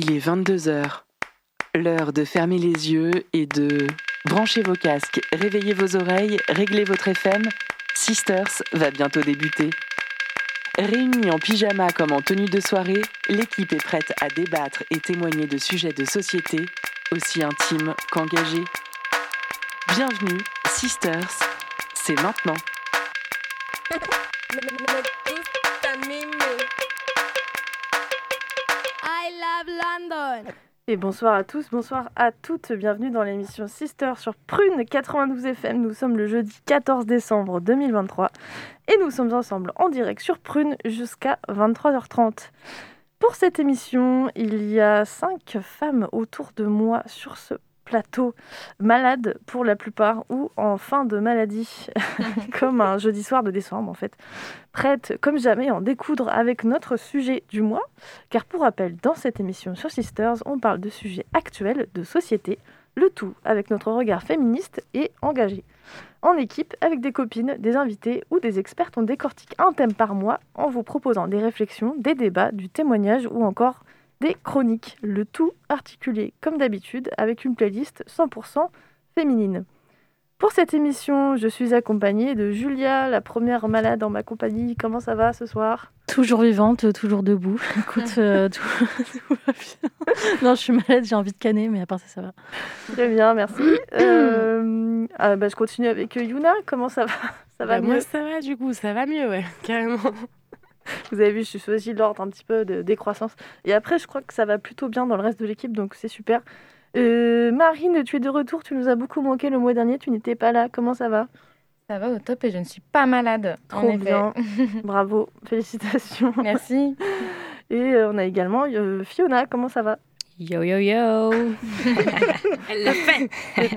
Il est 22h. L'heure de fermer les yeux et de brancher vos casques, réveiller vos oreilles, régler votre FM. Sisters va bientôt débuter. Réunis en pyjama comme en tenue de soirée, l'équipe est prête à débattre et témoigner de sujets de société aussi intimes qu'engagés. Bienvenue, Sisters, c'est maintenant. Et bonsoir à tous, bonsoir à toutes, bienvenue dans l'émission Sister sur Prune 92 FM. Nous sommes le jeudi 14 décembre 2023 et nous sommes ensemble en direct sur Prune jusqu'à 23h30. Pour cette émission, il y a cinq femmes autour de moi sur ce plateau, malades pour la plupart ou en fin de maladie, comme un jeudi soir de décembre en fait, prêtes comme jamais à en découdre avec notre sujet du mois, car pour rappel, dans cette émission sur Sisters, on parle de sujets actuels, de société, le tout avec notre regard féministe et engagé. En équipe, avec des copines, des invités ou des expertes, on décortique un thème par mois en vous proposant des réflexions, des débats, du témoignage ou encore des chroniques, le tout articulé comme d'habitude avec une playlist 100% féminine. Pour cette émission, je suis accompagnée de Julia, la première malade en ma compagnie. Comment ça va ce soir? Toujours vivante, toujours debout. Écoute, euh, tout, tout va bien. Non, je suis malade, j'ai envie de canner, mais à part ça, ça va. Très bien, merci. Euh, ah, bah, je continue avec Yuna. Comment ça va? Ça va Bah, mieux? Moi, ça va du coup, ça va mieux, ouais, carrément. Vous avez vu, je suis choisi l'ordre un petit peu de décroissance. Et après, je crois que ça va plutôt bien dans le reste de l'équipe, donc c'est super. Euh, Marine, tu es de retour, tu nous as beaucoup manqué le mois dernier, tu n'étais pas là. Comment ça va? Ça va au top et je ne suis pas malade. en Trop effet. bien. Bravo, félicitations. Merci. Et euh, on a également euh, Fiona, comment ça va? Yo yo yo Elle l'a fait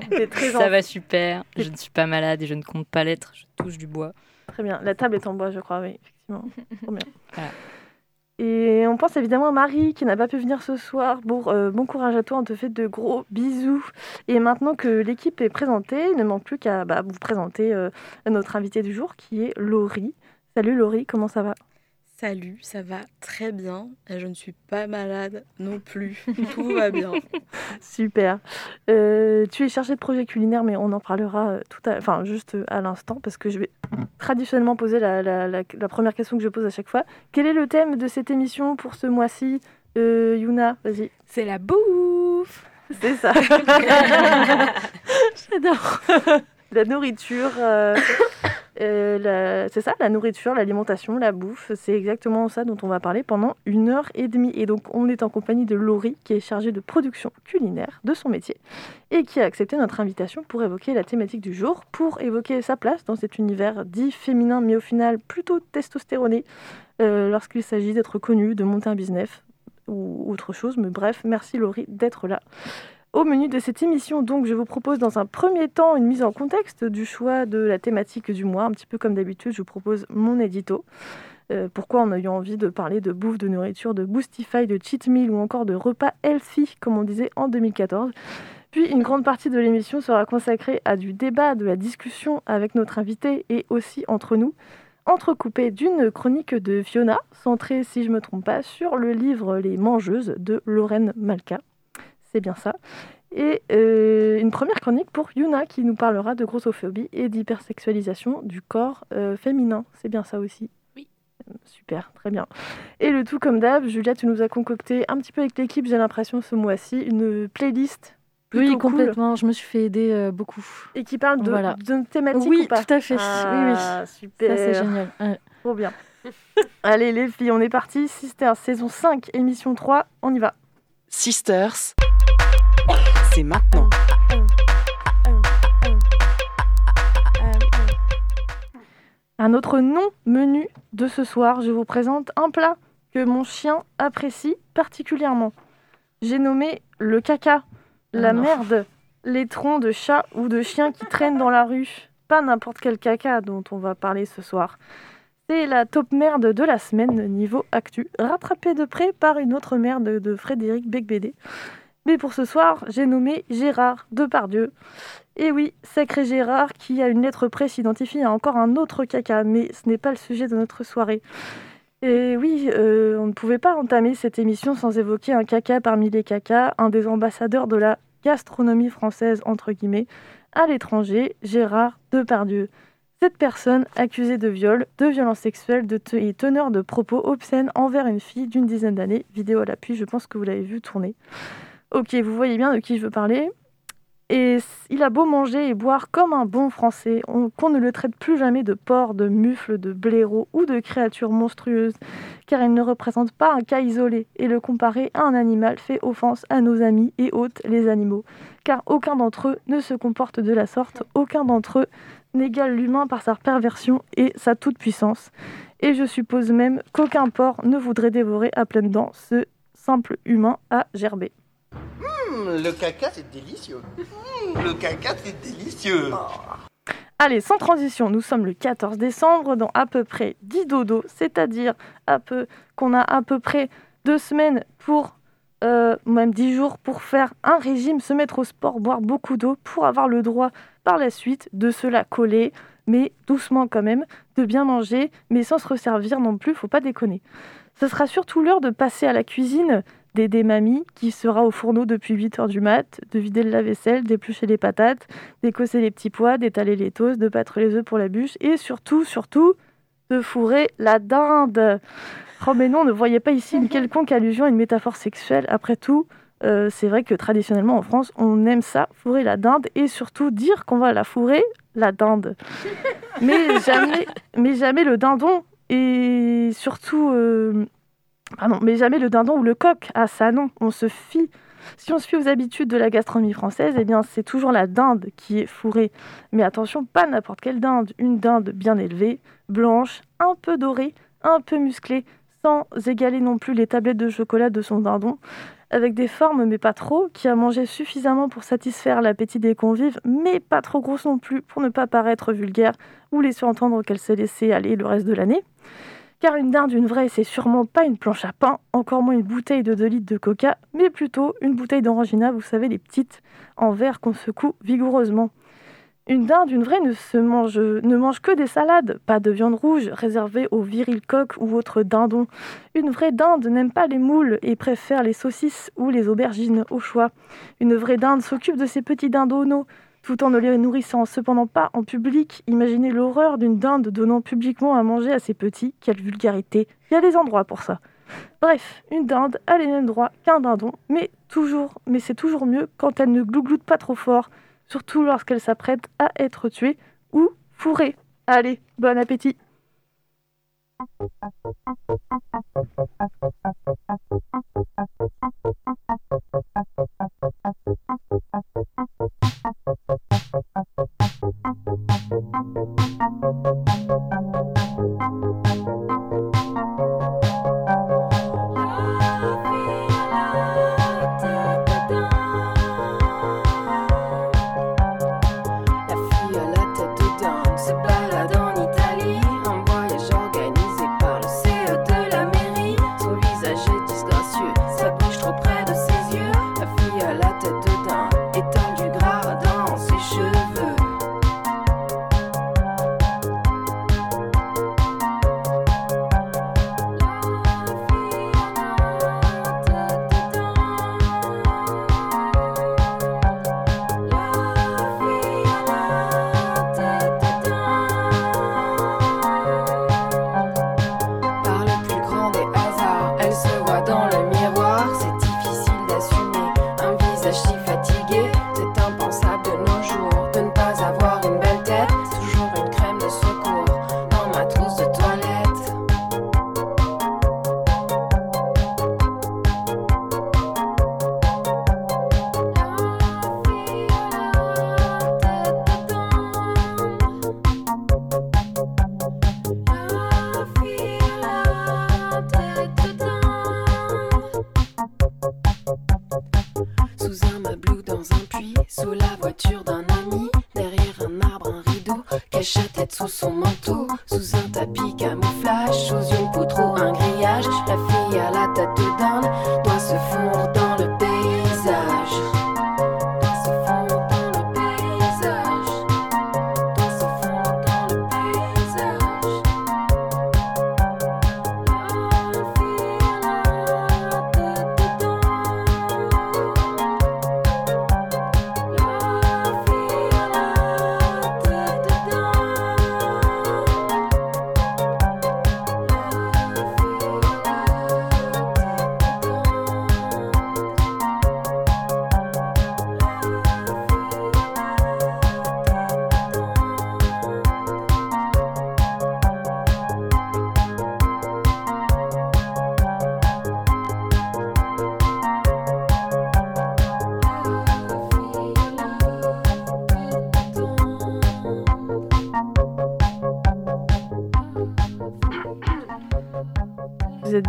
T'es très Ça va super, je ne suis pas malade et je ne compte pas l'être, je touche du bois. Très bien. La table est en bois, je crois, oui, effectivement. Trop bien. Voilà. Et on pense évidemment à Marie qui n'a pas pu venir ce soir. Bon, euh, bon courage à toi, on te fait de gros bisous. Et maintenant que l'équipe est présentée, il ne manque plus qu'à bah, vous présenter euh, notre invité du jour qui est Laurie. Salut Laurie, comment ça va? Salut, ça va très bien. Et Je ne suis pas malade non plus. Tout va bien. Super. Euh, tu es chargée de projet culinaire, mais on en parlera euh, tout à, enfin juste euh, à l'instant parce que je vais traditionnellement poser la, la- la- la première question que je pose à chaque fois. Quel est le thème de cette émission pour ce mois-ci? Euh, Yuna, vas-y. C'est la bouffe C'est ça. J'adore la nourriture, euh, euh, c'est ça, la nourriture, l'alimentation, la bouffe, c'est exactement ça dont on va parler pendant une heure et demie. Et donc, on est en compagnie de Laurie, qui est chargée de production culinaire de son métier et qui a accepté notre invitation pour évoquer la thématique du jour, pour évoquer sa place dans cet univers dit féminin, mais au final plutôt testostéroné, euh, lorsqu'il s'agit d'être connu, de monter un business ou autre chose. Mais bref, merci Laurie d'être là. Au menu de cette émission, donc, je vous propose dans un premier temps une mise en contexte du choix de la thématique du mois. Un petit peu comme d'habitude, je vous propose mon édito. Euh, pourquoi on a eu envie de parler de bouffe, de nourriture, de Boostify, de cheat meal ou encore de repas healthy, comme on disait en 2014. Puis une grande partie de l'émission sera consacrée à du débat, de la discussion avec notre invité et aussi entre nous, entrecoupée d'une chronique de Fiona, centrée, si je ne me trompe pas, sur le livre Les Mangeuses de Lorraine Malka. C'est bien ça. Et euh, une première chronique pour Yuna qui nous parlera de grossophobie et d'hypersexualisation du corps euh, féminin. C'est bien ça aussi? Oui. Super, très bien. Et le tout comme d'hab, Julia, tu nous as concocté un petit peu avec l'équipe, j'ai l'impression, ce mois-ci, une playlist Oui, cool complètement, je me suis fait aider euh, beaucoup. et qui parle de, Voilà. thématique Oui, ou pas? tout à fait. Ah, oui, super. oui. Ça, c'est génial. Ouais. Trop bien. Allez les filles, on est parti. Sister, saison 5, émission 3, on y va. Sisters, c'est maintenant. Un autre non-menu de ce soir, je vous présente un plat que mon chien apprécie particulièrement. J'ai nommé le caca, la Ah non. merde, les troncs de chat ou de chien qui traînent dans la rue. Pas n'importe quel caca dont on va parler ce soir. C'est la top merde de la semaine niveau actu, rattrapée de près par une autre merde de Frédéric Becbédé. Mais pour ce soir, j'ai nommé Gérard Depardieu. Et oui, sacré Gérard qui, à une lettre près, s'identifie à encore un autre caca, mais ce n'est pas le sujet de notre soirée. Et oui, euh, on ne pouvait pas entamer cette émission sans évoquer un caca parmi les cacas, un des ambassadeurs de la gastronomie française, entre guillemets, à l'étranger, Gérard Depardieu. Cette personne, accusée de viol, de violence sexuelle de et teneur de propos obscènes envers une fille d'une dizaine d'années, vidéo à l'appui, je pense que vous l'avez vu tourner. Ok, vous voyez bien de qui je veux parler. Et il a beau manger et boire comme un bon Français, on- qu'on ne le traite plus jamais de porc, de mufle, de blaireau ou de créature monstrueuse, car il ne représente pas un cas isolé, et le comparer à un animal fait offense à nos amis et hôtes, les animaux, car aucun d'entre eux ne se comporte de la sorte, aucun d'entre eux n'égale l'humain par sa perversion et sa toute-puissance. Et je suppose même qu'aucun porc ne voudrait dévorer à pleines dents ce simple humain à gerber. Le caca, c'est délicieux. Hum, le caca, c'est délicieux. Allez, sans transition, nous sommes le 14 décembre dans à peu près 10 dodos, c'est-à-dire qu'on a à peu près deux semaines pour, euh, même 10 jours pour faire un régime, se mettre au sport, boire beaucoup d'eau pour avoir le droit par la suite de se la coller, mais doucement quand même, de bien manger, mais sans se resservir non plus, faut pas déconner. Ce sera surtout l'heure de passer à la cuisine d'aider mamie qui sera au fourneau depuis 8h du mat, de vider le lave-vaisselle, d'éplucher les patates, d'écosser les petits pois, d'étaler les toasts, de battre les œufs pour la bûche et surtout, surtout, de fourrer la dinde. Oh mais non, ne voyez pas ici une quelconque allusion à une métaphore sexuelle. Après tout, euh, c'est vrai que traditionnellement en France, on aime ça, fourrer la dinde et surtout dire qu'on va la fourrer, la dinde. Mais jamais, mais jamais le dindon et surtout... euh, Pardon, mais jamais le dindon ou le coq. Ah ça non, on se fie. Si on se fie aux habitudes de la gastronomie française, eh bien c'est toujours la dinde qui est fourrée. Mais attention, pas n'importe quelle dinde, une dinde bien élevée, blanche, un peu dorée, un peu musclée, sans égaler non plus les tablettes de chocolat de son dindon, avec des formes mais pas trop, qui a mangé suffisamment pour satisfaire l'appétit des convives, mais pas trop grosse non plus pour ne pas paraître vulgaire ou laisser entendre qu'elle s'est laissée aller le reste de l'année. Car une dinde, une vraie, c'est sûrement pas une planche à pain, encore moins une bouteille de 2 litres de coca, mais plutôt une bouteille d'orangina, vous savez, les petites, en verre qu'on secoue vigoureusement. Une dinde, une vraie, ne, se mange, ne mange que des salades, pas de viande rouge réservée aux virils coqs ou autres dindons. Une vraie dinde n'aime pas les moules et préfère les saucisses ou les aubergines au choix. Une vraie dinde s'occupe de ses petits dindonneaux, tout en ne les nourrissant cependant pas en public. Imaginez l'horreur d'une dinde donnant publiquement à manger à ses petits. Quelle vulgarité. Il y a des endroits pour ça. Bref, une dinde a les mêmes droits qu'un dindon, mais toujours, mais c'est toujours mieux quand elle ne glougloute pas trop fort, surtout lorsqu'elle s'apprête à être tuée ou fourrée. Allez, bon appétit.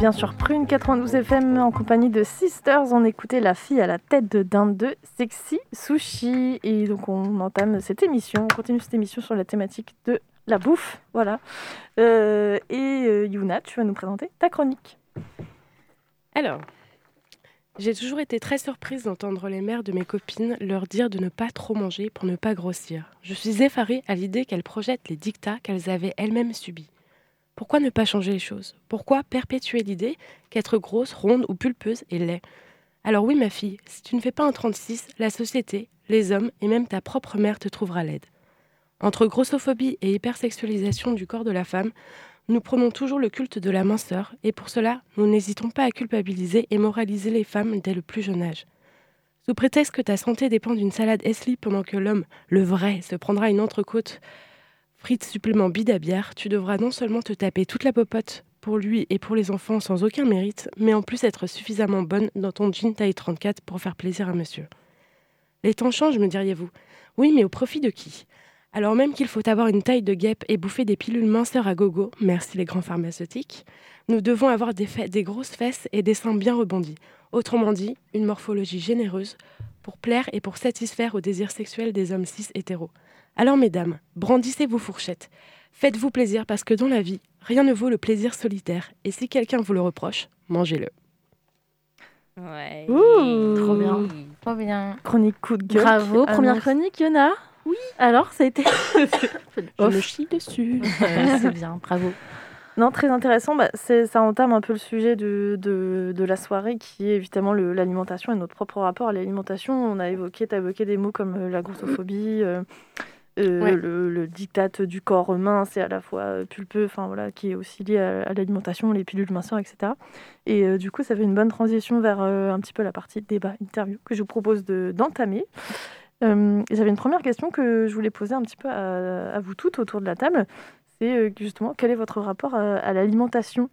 Bien sur Prune 92 FM en compagnie de Sisters. On écoutait La fille à la tête de dinde de Sexy Sushi. Et donc on entame cette émission, on continue cette émission sur la thématique de la bouffe. Voilà. Euh, et euh, Yuna, tu vas nous présenter ta chronique. Alors, j'ai toujours été très surprise d'entendre les mères de mes copines leur dire de ne pas trop manger pour ne pas grossir. Je suis effarée à l'idée qu'elles projettent les dictats qu'elles avaient elles-mêmes subis. Pourquoi ne pas changer les choses? Pourquoi perpétuer l'idée qu'être grosse, ronde ou pulpeuse est laid? Alors oui, ma fille, si tu ne fais pas un 36, la société, les hommes et même ta propre mère te trouvera laide. Entre grossophobie et hypersexualisation du corps de la femme, nous prenons toujours le culte de la minceur et pour cela, nous n'hésitons pas à culpabiliser et moraliser les femmes dès le plus jeune âge. Sous prétexte que ta santé dépend d'une salade Esli pendant que l'homme, le vrai, se prendra une entrecôte frites supplément bide à bière, tu devras non seulement te taper toute la popote pour lui et pour les enfants sans aucun mérite, mais en plus être suffisamment bonne dans ton jean taille 34 pour faire plaisir à monsieur. Les temps changent, me diriez-vous. Oui, mais au profit de qui? Alors même qu'il faut avoir une taille de guêpe et bouffer des pilules minceurs à gogo, merci les grands pharmaceutiques, nous devons avoir des, des grosses fesses et des seins bien rebondis. Autrement dit, une morphologie généreuse pour plaire et pour satisfaire aux désirs sexuels des hommes cis hétéros. Alors mesdames, brandissez vos fourchettes. Faites-vous plaisir parce que dans la vie, rien ne vaut le plaisir solitaire. Et si quelqu'un vous le reproche, mangez-le. Ouais. Ouh. Trop bien. Trop bien. Chronique coup de gueule. Bravo, qui première chronique, Yona. Oui. Alors, ça a été. Je me chie dessus. Ouais, c'est bien, bravo. Non, très intéressant. Bah, ça entame un peu le sujet de, de, de la soirée qui est évidemment l'alimentation et notre propre rapport à l'alimentation. On a évoqué, tu as évoqué des mots comme euh, la grossophobie, euh, euh, Ouais. le, le diktat du corps mince et à la fois euh, pulpeux, enfin voilà, qui est aussi lié à, à l'alimentation, les pilules minceurs, etc. Et euh, du coup, ça fait une bonne transition vers euh, un petit peu la partie débat, interview que je vous propose de- d'entamer. J'avais une première question que je voulais poser un petit peu à, à vous toutes autour de la table. C'est justement quel est votre rapport à, à l'alimentation?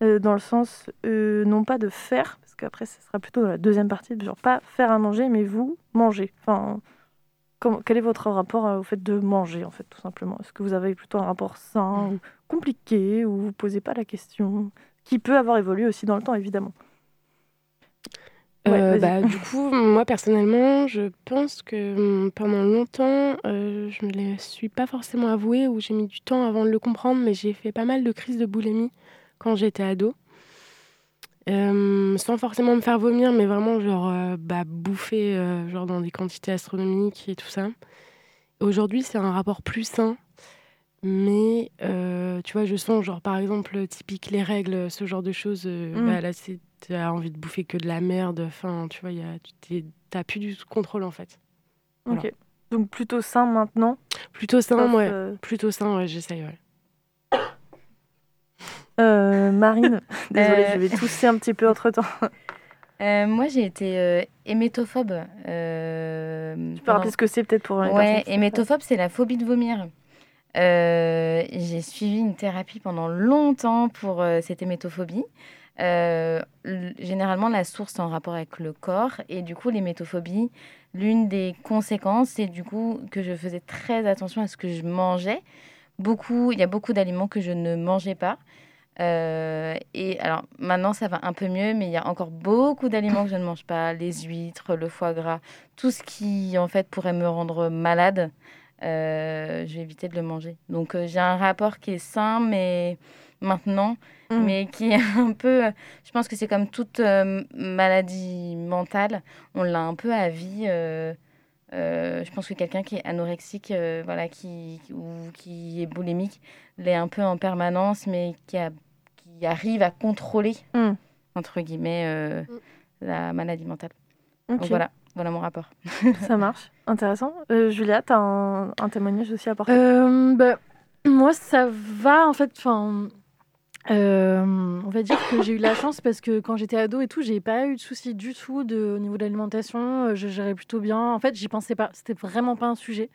Dans le sens non pas de faire, parce qu'après ce sera plutôt dans la deuxième partie, genre pas faire à manger, mais vous manger. Enfin, comment- quel est votre rapport euh, au fait de manger en fait tout simplement? Est-ce que vous avez plutôt un rapport sain ou compliqué ou vous posez pas la question qui peut avoir évolué aussi dans le temps évidemment? Ouais, Euh, bah, du coup, moi personnellement, je pense que hum, pendant longtemps, euh, je ne me le suis pas forcément avoué ou j'ai mis du temps avant de le comprendre, mais j'ai fait pas mal de crises de boulimie quand j'étais ado. Euh, sans forcément me faire vomir, mais vraiment genre euh, bah, bouffer euh, genre dans des quantités astronomiques et tout ça. Aujourd'hui, c'est un rapport plus sain, mais tu vois, je sens genre par exemple typique les règles, ce genre de choses. euh, Mm. bah, là, c'est t'as envie de bouffer que de la merde. Enfin, tu vois, y a, t'as plus du contrôle en fait. Voilà. Ok. Donc plutôt sain maintenant? Plutôt sain, sauf, ouais. Plutôt sain, ouais, j'essaye, ouais. Euh, Marine, désolée, Euh, je vais tousser un petit peu entre temps. Euh, moi, j'ai été euh, hémétophobe. euh, Tu peux rappeler ce que c'est peut-être pour Ouais, hémétophobe, c'est la phobie de vomir. J'ai suivi une thérapie pendant longtemps pour cette hémétophobie. Généralement, la source est en rapport avec le corps. Et du coup, l'hémétophobie, l'une des conséquences, c'est du coup que je faisais très attention à ce que je mangeais. Beaucoup, il y a beaucoup d'aliments que je ne mangeais pas. Euh, et alors maintenant ça va un peu mieux, mais il y a encore beaucoup d'aliments que je ne mange pas, les huîtres, le foie gras, tout ce qui en fait pourrait me rendre malade, euh, je vais éviter de le manger. Donc euh, j'ai un rapport qui est sain, mais maintenant, Mm. mais qui est un peu, je pense que c'est comme toute euh, maladie mentale, on l'a un peu à vie. je pense que quelqu'un qui est anorexique, voilà, qui, ou qui est boulimique, l'est un peu en permanence, mais qui, a, qui arrive à contrôler, Mm. entre guillemets, euh, la maladie mentale. Donc voilà, voilà mon rapport. ça marche. Intéressant. Euh, Julia, tu as un, un témoignage aussi à apporter Euh, bah, moi, ça va en fait. Enfin, euh, on va dire que j'ai eu de la chance parce que quand j'étais ado et tout, j'ai pas eu de soucis du tout de, au niveau de l'alimentation. Je gérais plutôt bien. En fait, j'y pensais pas. C'était vraiment pas un sujet.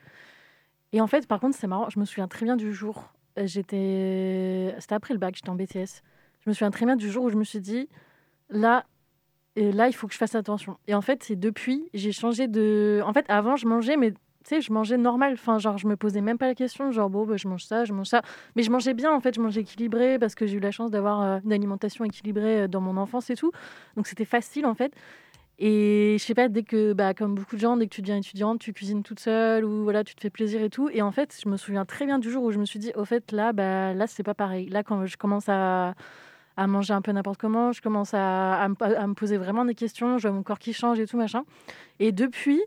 Et en fait, par contre, c'est marrant. Je me souviens très bien du jour. J'étais, c'était après le bac. J'étais en BTS. Je me souviens très bien du jour où je me suis dit, là, et là, il faut que je fasse attention. Et en fait, c'est depuis, j'ai changé de. En fait, avant, je mangeais, mais tu sais, je mangeais normal. Enfin, genre, je me posais même pas la question, genre, bon, bah, je mange ça, je mange ça. Mais je mangeais bien, en fait, je mangeais équilibré parce que j'ai eu la chance d'avoir euh, une alimentation équilibrée euh, dans mon enfance et tout. Donc, c'était facile, en fait. Et je sais pas, dès que, bah, comme beaucoup de gens, dès que tu deviens étudiante, tu cuisines toute seule ou voilà, tu te fais plaisir et tout. Et en fait, je me souviens très bien du jour où je me suis dit, au fait, là, bah, là, c'est pas pareil. Là, quand je commence à, à manger un peu n'importe comment, je commence à, à, me- à me poser vraiment des questions, je vois mon corps qui change et tout, machin. Et depuis,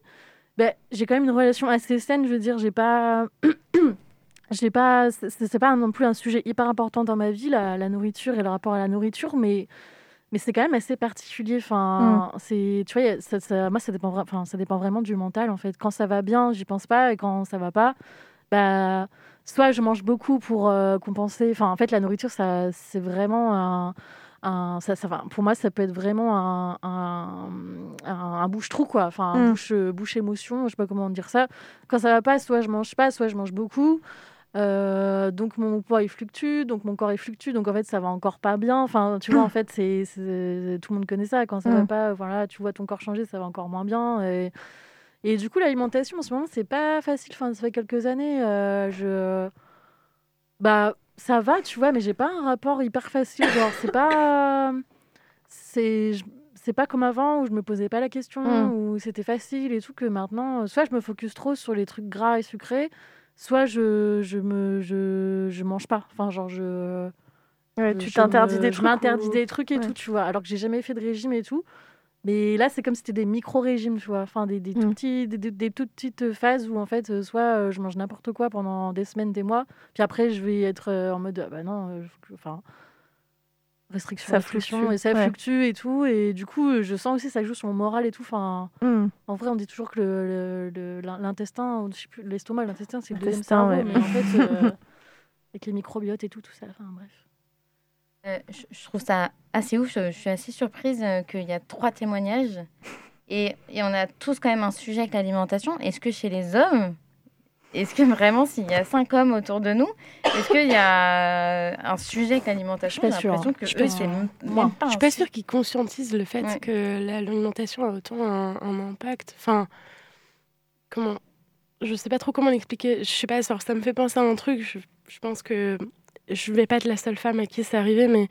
bah, j'ai quand même une relation assez saine, je veux dire, j'ai pas. j'ai pas c'est pas non plus un sujet hyper important dans ma vie la, la nourriture et le rapport à la nourriture mais mais c'est quand même assez particulier enfin c'est tu vois ça, ça- moi ça dépend enfin ça dépend vraiment du mental en fait quand ça va bien j'y pense pas et quand ça va pas bah soit je mange beaucoup pour euh, compenser enfin en fait la nourriture ça c'est vraiment un un- ça, ça va- pour moi, ça peut être vraiment un, un, un- un bouche-trou, quoi. Enfin, un Mm. bouche, bouche émotion, je sais pas comment dire ça. Quand ça va pas, soit je mange pas, soit je mange beaucoup. Euh, donc mon poids il fluctue, donc mon corps il fluctue, donc en fait ça va encore pas bien. Enfin, tu vois, en fait, c'est tout le monde connaît ça. Quand ça va Mm. pas, voilà, tu vois ton corps changer, ça va encore moins bien. Et, et du coup, l'alimentation en ce moment, c'est pas facile. Enfin, ça fait quelques années, euh, je bah ça va, tu vois, mais j'ai pas un rapport hyper facile. Genre, c'est pas c'est c'est pas comme avant où je me posais pas la question, Mm. où c'était facile et tout, que maintenant, euh, soit je me focus trop sur les trucs gras et sucrés, soit je, je me je, je mange pas. Enfin, genre, je. Ouais, tu t'interdis des Je trucs m'interdis ou- des trucs et Ouais. tout, tu vois, alors que j'ai jamais fait de régime et tout. Mais là, c'est comme si c'était des micro-régimes, tu vois, enfin, des, des, tout Mm. petits, des, des- toutes petites phases où, en fait, euh, soit euh, je mange n'importe quoi pendant des semaines, des mois, puis après, je vais être euh, en mode, ah bah non, que- enfin, restriction, Ça fluctue, et ça ouais. fluctue et tout. Et du coup, je sens aussi que ça joue sur mon moral et tout. Enfin, Mm. en vrai, on dit toujours que le- le- l'intestin, je l'estomac, l'intestin, c'est le deuxième L'intestin, cerveau. ouais. Mais en fait, euh, avec les microbiotes et tout, tout ça, enfin bref. Euh, je, trouve ça assez ouf. Je, suis assez surprise euh, qu'il y a trois témoignages. Et, et on a tous quand même un sujet avec l'alimentation. Est-ce que chez les hommes, est-ce que vraiment, s'il y a cinq hommes autour de nous, est-ce qu'il y a un sujet avec l'alimentation? Je suis pas sûre, hein. que Je suis pas eux, sûre. pas Je suis pas sûre qu'ils conscientisent le fait Ouais. que l'alimentation a autant un, un impact. Enfin, comment Je sais pas trop comment l'expliquer. Je sais pas, ça me fait penser à un truc. Je, je pense que je vais pas être la seule femme à qui c'est arrivé, mais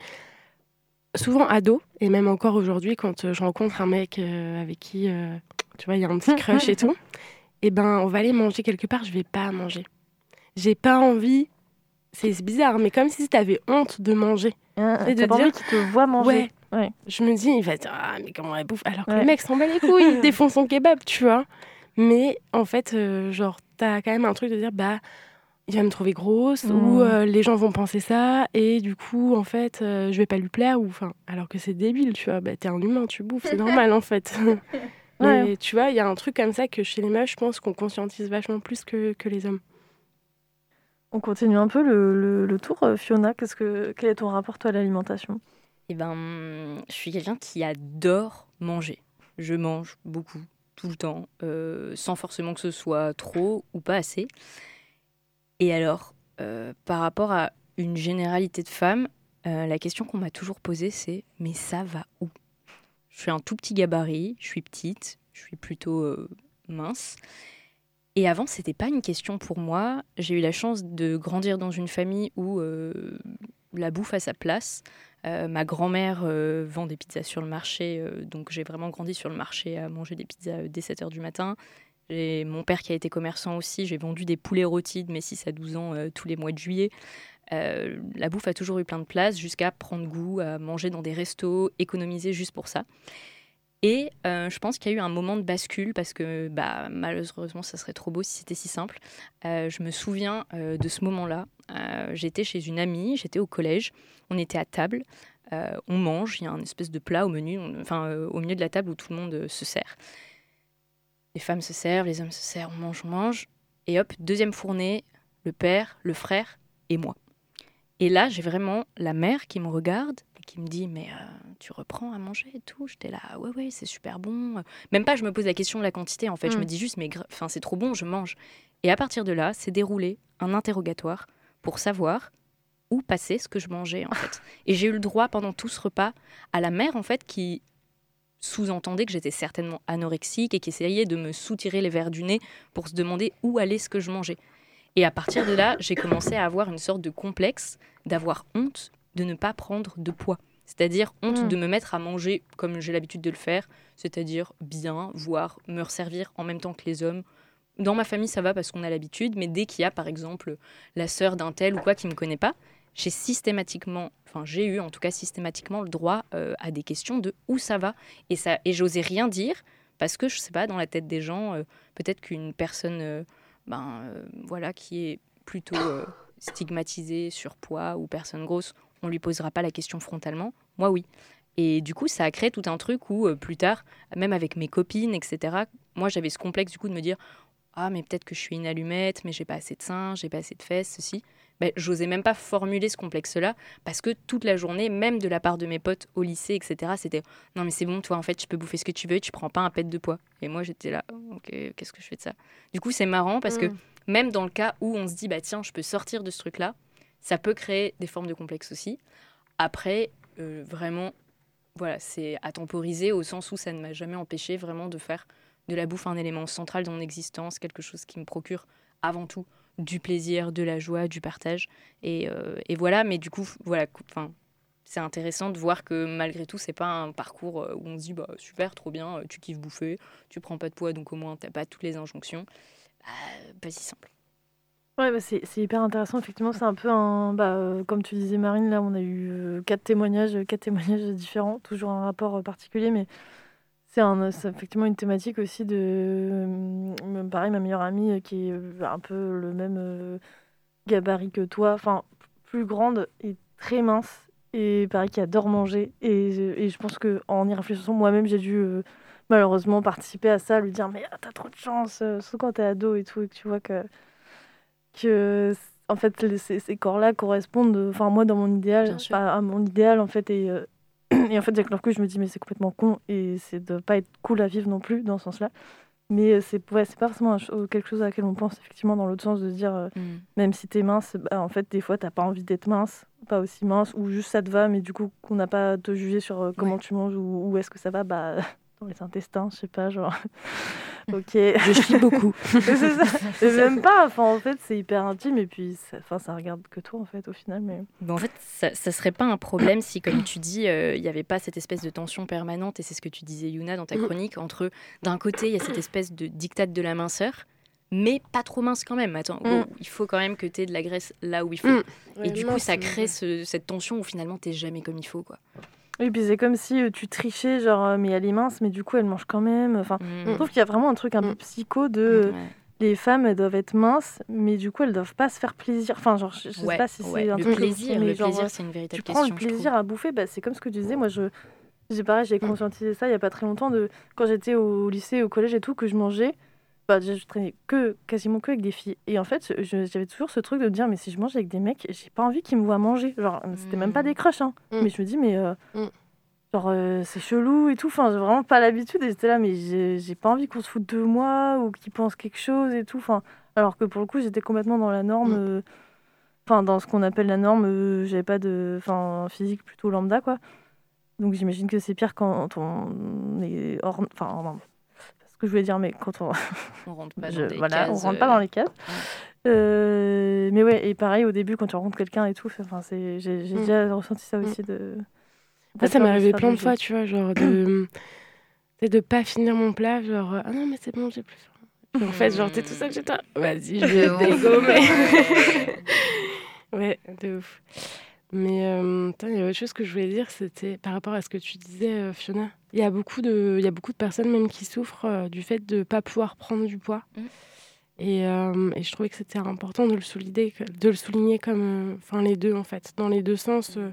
souvent ado, et même encore aujourd'hui, quand euh, je rencontre un mec euh, avec qui, euh, tu vois, il y a un petit crush et tout, et ben, on va aller manger quelque part, je vais pas manger. J'ai pas envie. C'est bizarre, mais comme si tu avais honte de manger. Ah, Et de T'as pas dire- qu'il te voit manger. Ouais. Je me dis, il va dire, ah, mais comment elle bouffe? Alors que Ouais. le mec s'en bat les couilles, il défonce son kebab, tu vois. Mais en fait, euh, genre, t'as quand même un truc de dire, bah, il va me trouver grosse, ou euh, les gens vont penser ça, et du coup, en fait, euh, je vais pas lui plaire, ou enfin, alors que c'est débile, tu vois. Bah, t'es un humain, tu bouffes, c'est normal, en fait. Mais Ouais. tu vois, il y a un truc comme ça que chez les meufs, je pense qu'on conscientise vachement plus que, que les hommes. On continue un peu le, le- le tour. Euh, Fiona, qu'est-ce que, quel est ton rapport toi à l'alimentation? Eh ben, je suis quelqu'un qui adore manger. Je mange beaucoup, tout le temps, euh, sans forcément que ce soit trop ou pas assez. Et alors, euh, par rapport à une généralité de femmes, euh, la question qu'on m'a toujours posée, c'est mais ça va où? Je suis un tout petit gabarit, je suis petite, je suis plutôt euh, mince. Et avant, c'était pas une question pour moi. J'ai eu la chance de grandir dans une famille où la bouffe a sa place. Ma grand-mère vend des pizzas sur le marché, donc j'ai vraiment grandi sur le marché à manger des pizzas dès 7h du matin. J'ai mon père qui a été commerçant aussi, j'ai vendu des poulets rôtis de mes 6 à 12 ans euh, tous les mois de juillet. Euh, la bouffe a toujours eu plein de place jusqu'à prendre goût à manger dans des restos, économiser juste pour ça. Et euh, je pense qu'il y a eu un moment de bascule parce que bah, malheureusement, ça serait trop beau si c'était si simple. Je me souviens de ce moment-là. J'étais chez une amie, j'étais au collège, on était à table, on mange, il y a un espèce de plat au menu, enfin au milieu de la table où tout le monde se sert. Les femmes se servent, les hommes se servent, on mange, on mange. Et hop, deuxième fournée, le père, le frère et moi. Et là, j'ai vraiment la mère qui me regarde et qui me dit Mais euh, tu reprends à manger et tout? J'étais là, ouais, ouais, c'est super bon. Même pas, je me pose la question de la quantité. En fait, je Mm. me dis juste Mais enfin, c'est trop bon, je mange. Et à partir de là, c'est déroulé un interrogatoire pour savoir où passait ce que je mangeais, en fait. Et j'ai eu le droit pendant tout ce repas à la mère, en fait, qui sous-entendait que j'étais certainement anorexique et qui essayait de me soutirer les verres du nez pour se demander où allait ce que je mangeais. Et à partir de là, j'ai commencé à avoir une sorte de complexe, d'avoir honte de ne pas prendre de poids. C'est-à-dire honte Mm. de me mettre à manger comme j'ai l'habitude de le faire, c'est-à-dire bien, voire me resservir en même temps que les hommes. Dans ma famille, ça va parce qu'on a l'habitude, mais dès qu'il y a par exemple la sœur d'un tel ou quoi qui ne me connaît pas, j'ai systématiquement, enfin j'ai eu en tout cas systématiquement le droit euh, à des questions de où ça va. Et ça et j'osais rien dire parce que je sais pas dans la tête des gens euh, peut-être qu'une personne euh, ben voilà qui est plutôt stigmatisée surpoids ou personne grosse on lui posera pas la question frontalement. Moi oui. Et du coup ça a créé tout un truc où plus tard même avec mes copines etc moi j'avais ce complexe du coup de me dire ah mais peut-être que je suis une allumette mais j'ai pas assez de seins j'ai pas assez de fesses ceci ben, j'osais même pas formuler ce complexe-là parce que toute la journée, même de la part de mes potes au lycée, etc., c'était non mais c'est bon, toi en fait tu peux bouffer ce que tu veux, tu prends pas un pet de poids. Et moi j'étais là, ok, qu'est-ce que je fais de ça? Du coup c'est marrant parce que Mm. même dans le cas où on se dit bah tiens je peux sortir de ce truc-là, ça peut créer des formes de complexe aussi. Après euh, vraiment, voilà, c'est à temporiser au sens où ça ne m'a jamais empêché vraiment de faire de la bouffe un élément central de mon existence, quelque chose qui me procure avant tout du plaisir, de la joie, du partage. Et, euh, voilà, mais du coup, voilà, enfin, c'est intéressant de voir que malgré tout, c'est pas un parcours euh, où on se dit bah super, trop bien, euh, tu kiffes bouffer, tu prends pas de poids, donc au moins t'as pas toutes les injonctions. Bah, pas si simple. Ouais, bah, c'est hyper intéressant. Effectivement, c'est un peu un. Comme tu disais, Marine, là, on a eu quatre témoignages, quatre témoignages différents, toujours un rapport particulier, mais c'est un- effectivement une thématique aussi de. euh, pareil, ma meilleure amie euh, qui est euh, un peu le même gabarit que toi, enfin, plus grande et très mince, et pareil, qui adore manger. Et, je- et je pense qu'en y réfléchissant, moi-même, j'ai dû. euh, Malheureusement, participer à ça, lui dire Mais ah, t'as trop de chance, surtout quand t'es ado et tout, et que tu vois que que en fait les- ces, ces corps-là correspondent enfin moi dans mon idéal à, à mon idéal en fait et, et en fait avec le recul je me dis mais c'est complètement con et c'est de pas être cool à vivre non plus dans ce sens-là mais euh, c'est ouais, pas forcément quelque chose à laquelle on pense effectivement dans l'autre sens de se dire euh, Mm. même si t'es mince bah, en fait des fois t'as pas envie d'être mince pas aussi mince ou juste ça te va mais du coup qu'on n'a pas à te juger sur euh, comment tu manges ou où est-ce que ça va bah dans les intestins je sais pas genre ok Je chie beaucoup. c'est ça. Et même pas. Enfin, en fait, c'est hyper intime et puis, ça, enfin, ça regarde que toi, en fait, au final. Mais Mais en fait, ça, ça serait pas un problème si, comme tu dis, euh, il n'y avait pas cette espèce de tension permanente, et c'est ce que tu disais, Yuna, dans ta chronique, entre, d'un côté, il y a cette espèce de dictate de la minceur, mais pas trop mince quand même. Attends, Mm. oh, il faut quand même que tu aies de la graisse là où il faut. Mm. Et Ouais, du coup, ça crée ce- cette tension où finalement, tu jamais comme il faut. Quoi. Oui, puis c'est comme si euh, tu trichais, genre, euh, mais elle est mince, mais du coup, elle mange quand même. Enfin, je Mm. trouve qu'il y a vraiment un truc un peu Mm. psycho de euh, Ouais. les femmes, elles doivent être minces, mais du coup, elles doivent pas se faire plaisir. Enfin, genre, je, je sais pas si ouais. c'est un Le truc plaisir, mais le genre, plaisir, euh, c'est une véritable tu prends question. le plaisir à bouffer, bah, c'est comme ce que tu disais. Moi, je, j'ai pareil, j'ai conscientisé ça il y a pas très longtemps de quand j'étais au lycée, au collège et tout, que je mangeais. Bah, déjà, je traînais que quasiment que avec des filles. Et en fait, je- j'avais toujours ce truc de me dire, mais si je mange avec des mecs, j'ai pas envie qu'ils me voient manger. Genre, c'était même pas des crushs, hein. Mm. Mais je me dis, mais euh, Mm. genre, euh, c'est chelou et tout. Enfin, j'ai vraiment pas l'habitude. Et j'étais là, mais j'ai pas envie qu'on se foute de moi ou qu'ils pensent quelque chose et tout. Enfin, alors que pour le coup, j'étais complètement dans la norme. Mm. euh, Enfin, dans ce qu'on appelle la norme, euh, j'avais pas de. Enfin, physique plutôt lambda, quoi. Donc j'imagine que c'est pire quand on est hors. Enfin, ce que je voulais dire, mais quand on. On rentre pas Je- dans des voilà, on cases, rentre pas euh, dans les cases. Euh, mais ouais, et pareil, au début, quand tu rencontres quelqu'un et tout, enfin, c'est, j'ai, j'ai Mm. déjà ressenti ça aussi. De... Ça m'est arrivé plein de fois, tu vois, genre de. de pas finir mon plat, genre ah non, mais c'est bon, j'ai plus faim. En fait, genre, t'es tout ça que j'ai toi. Vas-y, je vais dégommer. ouais, de ouf. Mais euh, il y a autre chose que je voulais dire, c'était par rapport à ce que tu disais, euh, Fiona. Il y a beaucoup de, il y a beaucoup de personnes même qui souffrent euh, du fait de pas pouvoir prendre du poids. Mm. Et, euh, et je trouvais que c'était important de le souligner, de le souligner comme, euh, enfin les deux en fait, dans les deux sens. euh,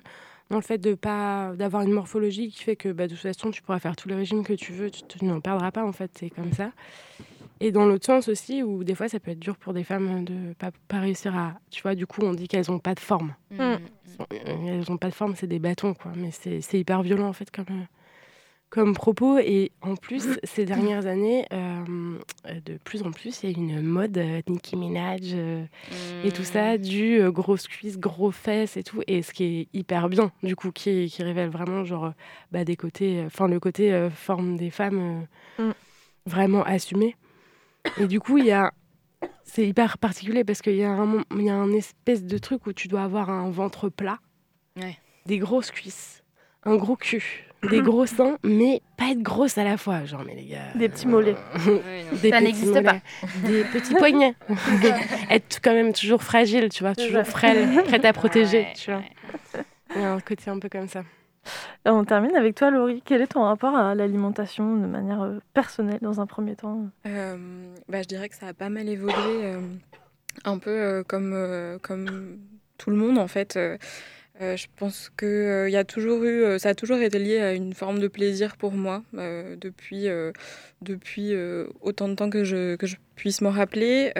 dans le fait de pas d'avoir une morphologie qui fait que bah, de toute façon tu pourras faire tous les régimes que tu veux, tu, tu n'en perdras pas en fait, c'est comme ça. Et dans l'autre sens aussi, où des fois ça peut être dur pour des femmes de pas, pas réussir à, tu vois, du coup on dit qu'elles ont pas de forme. mm, Elles ont pas de forme, c'est des bâtons quoi, mais c'est c'est hyper violent en fait comme comme propos. Et en plus, ces dernières années, euh, de plus en plus, il y a une mode euh, Nicki Minaj euh, et tout ça, du euh, grosse cuisse, gros fesses et tout. Et ce qui est hyper bien, du coup, qui, qui révèle vraiment, genre, bah, des côtés, enfin, le côté forme des femmes Mm. vraiment assumé. Et du coup, il y a. C'est hyper particulier parce qu'il y a un, y a un espèce de truc où tu dois avoir un ventre plat, Ouais. des grosses cuisses, un gros cul, des gros seins, mais pas être grosse à la fois. Genre, mais les gars. Des petits mollets. Des Ça petits n'existe pas. Des petits poignets. être quand même toujours fragile, tu vois, toujours frêle, prête à protéger, Ouais, tu vois. ouais. Il y a un côté un peu comme ça. On termine avec toi, Laurie. Quel est ton rapport à l'alimentation de manière euh, personnelle dans un premier temps? Euh, bah, je dirais que ça a pas mal évolué, euh, un peu euh, comme, euh, comme tout le monde en fait. Euh, je pense que euh, y a toujours eu, euh, ça a toujours été lié à une forme de plaisir pour moi euh, depuis, depuis autant de temps que je, que je puisse m'en rappeler.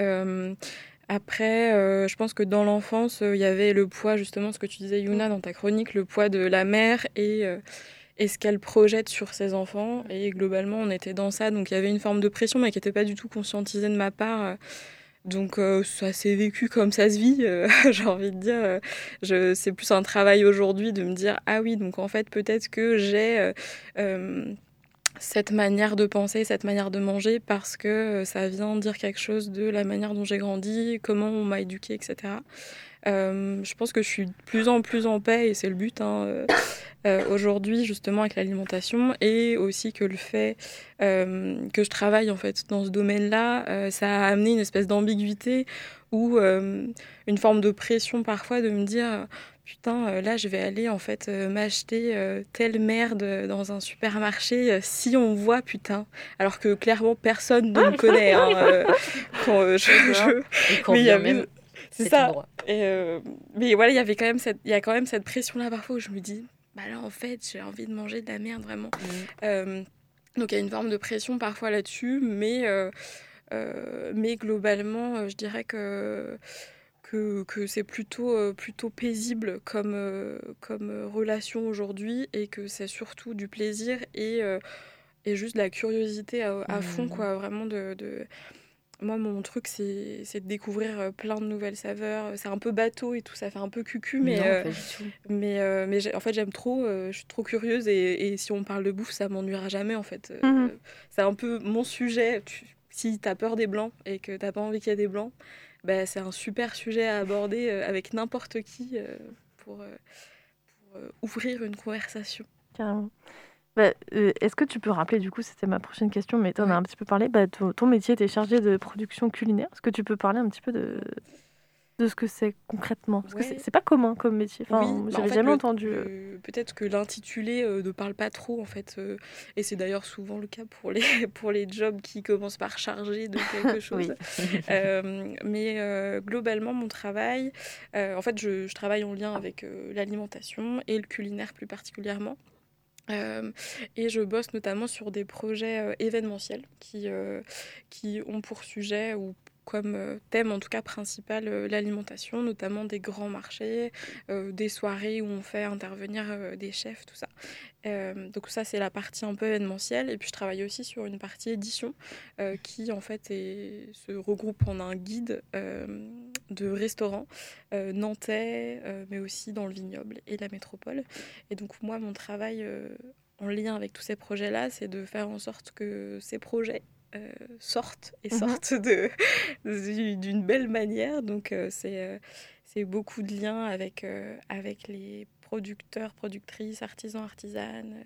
Après, je pense que dans l'enfance, il y avait le poids, justement, ce que tu disais, Yuna, dans ta chronique, le poids de la mère et, et ce qu'elle projette sur ses enfants. Et globalement, on était dans ça. Donc, il y avait une forme de pression, mais qui n'était pas du tout conscientisée de ma part. Donc, euh, ça s'est vécu comme ça se vit, euh, j'ai envie de dire. Euh, Je, c'est plus un travail aujourd'hui de me dire, ah oui, donc en fait, peut-être que j'ai... cette manière de penser, cette manière de manger, parce que ça vient dire quelque chose de la manière dont j'ai grandi, comment on m'a éduqué, etc. Euh, je pense que je suis de plus en plus en paix, et c'est le but hein, euh, euh, aujourd'hui, justement, avec l'alimentation, et aussi que le fait que je travaille en fait dans ce domaine-là, ça a amené une espèce d'ambiguïté ou une forme de pression parfois de me dire putain, là, je vais aller en fait m'acheter telle merde dans un supermarché si on voit, putain. Alors que clairement, personne ne me connaît. hein, quand, je, je- Mais il y même C'est ça. Et, euh, mais voilà, il y avait quand même cette, il y a quand même cette pression-là parfois où je me dis, bah là, en fait, j'ai envie de manger de la merde vraiment. Euh, donc il y a une forme de pression parfois là-dessus, mais, euh, mais globalement, je dirais que, que, que c'est plutôt, euh, plutôt paisible comme, euh, comme euh, relation aujourd'hui et que c'est surtout du plaisir et, et juste de la curiosité à, à fond, Mhm. quoi, vraiment de... de... Moi, mon truc, c'est c'est de découvrir euh, plein de nouvelles saveurs. C'est un peu bateau et tout, ça fait un peu cucu, mais, non, euh, mais, euh, mais en fait, j'aime trop, euh, je suis trop curieuse et, et si on parle de bouffe, ça m'ennuiera jamais en fait. Mhm. C'est un peu mon sujet. Tu- si tu as peur des blancs et que t'as pas envie qu'il y ait des blancs, bah, c'est un super sujet à aborder euh, avec n'importe qui euh, pour, euh, pour, euh, ouvrir une conversation. Carrément. Bah, euh, Est-ce que tu peux rappeler, du coup, c'était ma prochaine question, mais tu en as un petit peu parlé, bah, ton, ton métier, tu es chargé de production culinaire. Est-ce que tu peux parler un petit peu de, de ce que c'est concrètement? Parce que Ouais. c'est- c'est pas commun comme métier. Enfin, Oui, bah, en j'avais fait, jamais le- entendu. euh. Peut-être que l'intitulé euh, ne parle pas trop en fait, et c'est d'ailleurs souvent le cas pour les pour les jobs qui commencent par charger de quelque chose. Mais globalement, mon travail, en fait, je, je travaille en lien avec l'alimentation et le culinaire plus particulièrement. Euh, et je bosse notamment sur des projets euh, événementiels qui, euh, qui ont pour sujet ou comme thème en tout cas principal l'alimentation, notamment des grands marchés, des soirées où on fait intervenir des chefs, tout ça. Donc ça c'est la partie un peu événementielle et puis je travaille aussi sur une partie édition qui en fait se regroupe en un guide de restaurants euh, nantais euh, mais aussi dans le vignoble et la métropole. Et donc moi mon travail euh, en lien avec tous ces projets-là c'est de faire en sorte que ces projets sortent et Mhm. sortent de, d'une belle manière. Donc c'est c'est beaucoup de liens avec, avec les producteurs, productrices, artisans, artisanes,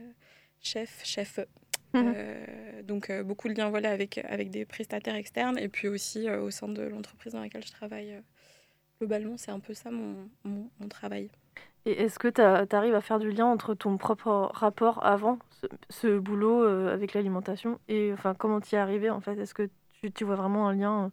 chefs, chefs. Mhm. Euh, donc euh, beaucoup de liens voilà, avec, avec des prestataires externes et puis aussi euh, au sein de l'entreprise dans laquelle je travaille. globalement, c'est un peu ça mon, mon, mon travail. Et est-ce que tu arrives à faire du lien entre ton propre rapport avant ce, ce boulot avec l'alimentation et enfin comment tu y es arrivé en fait? Est-ce que tu, tu vois vraiment un lien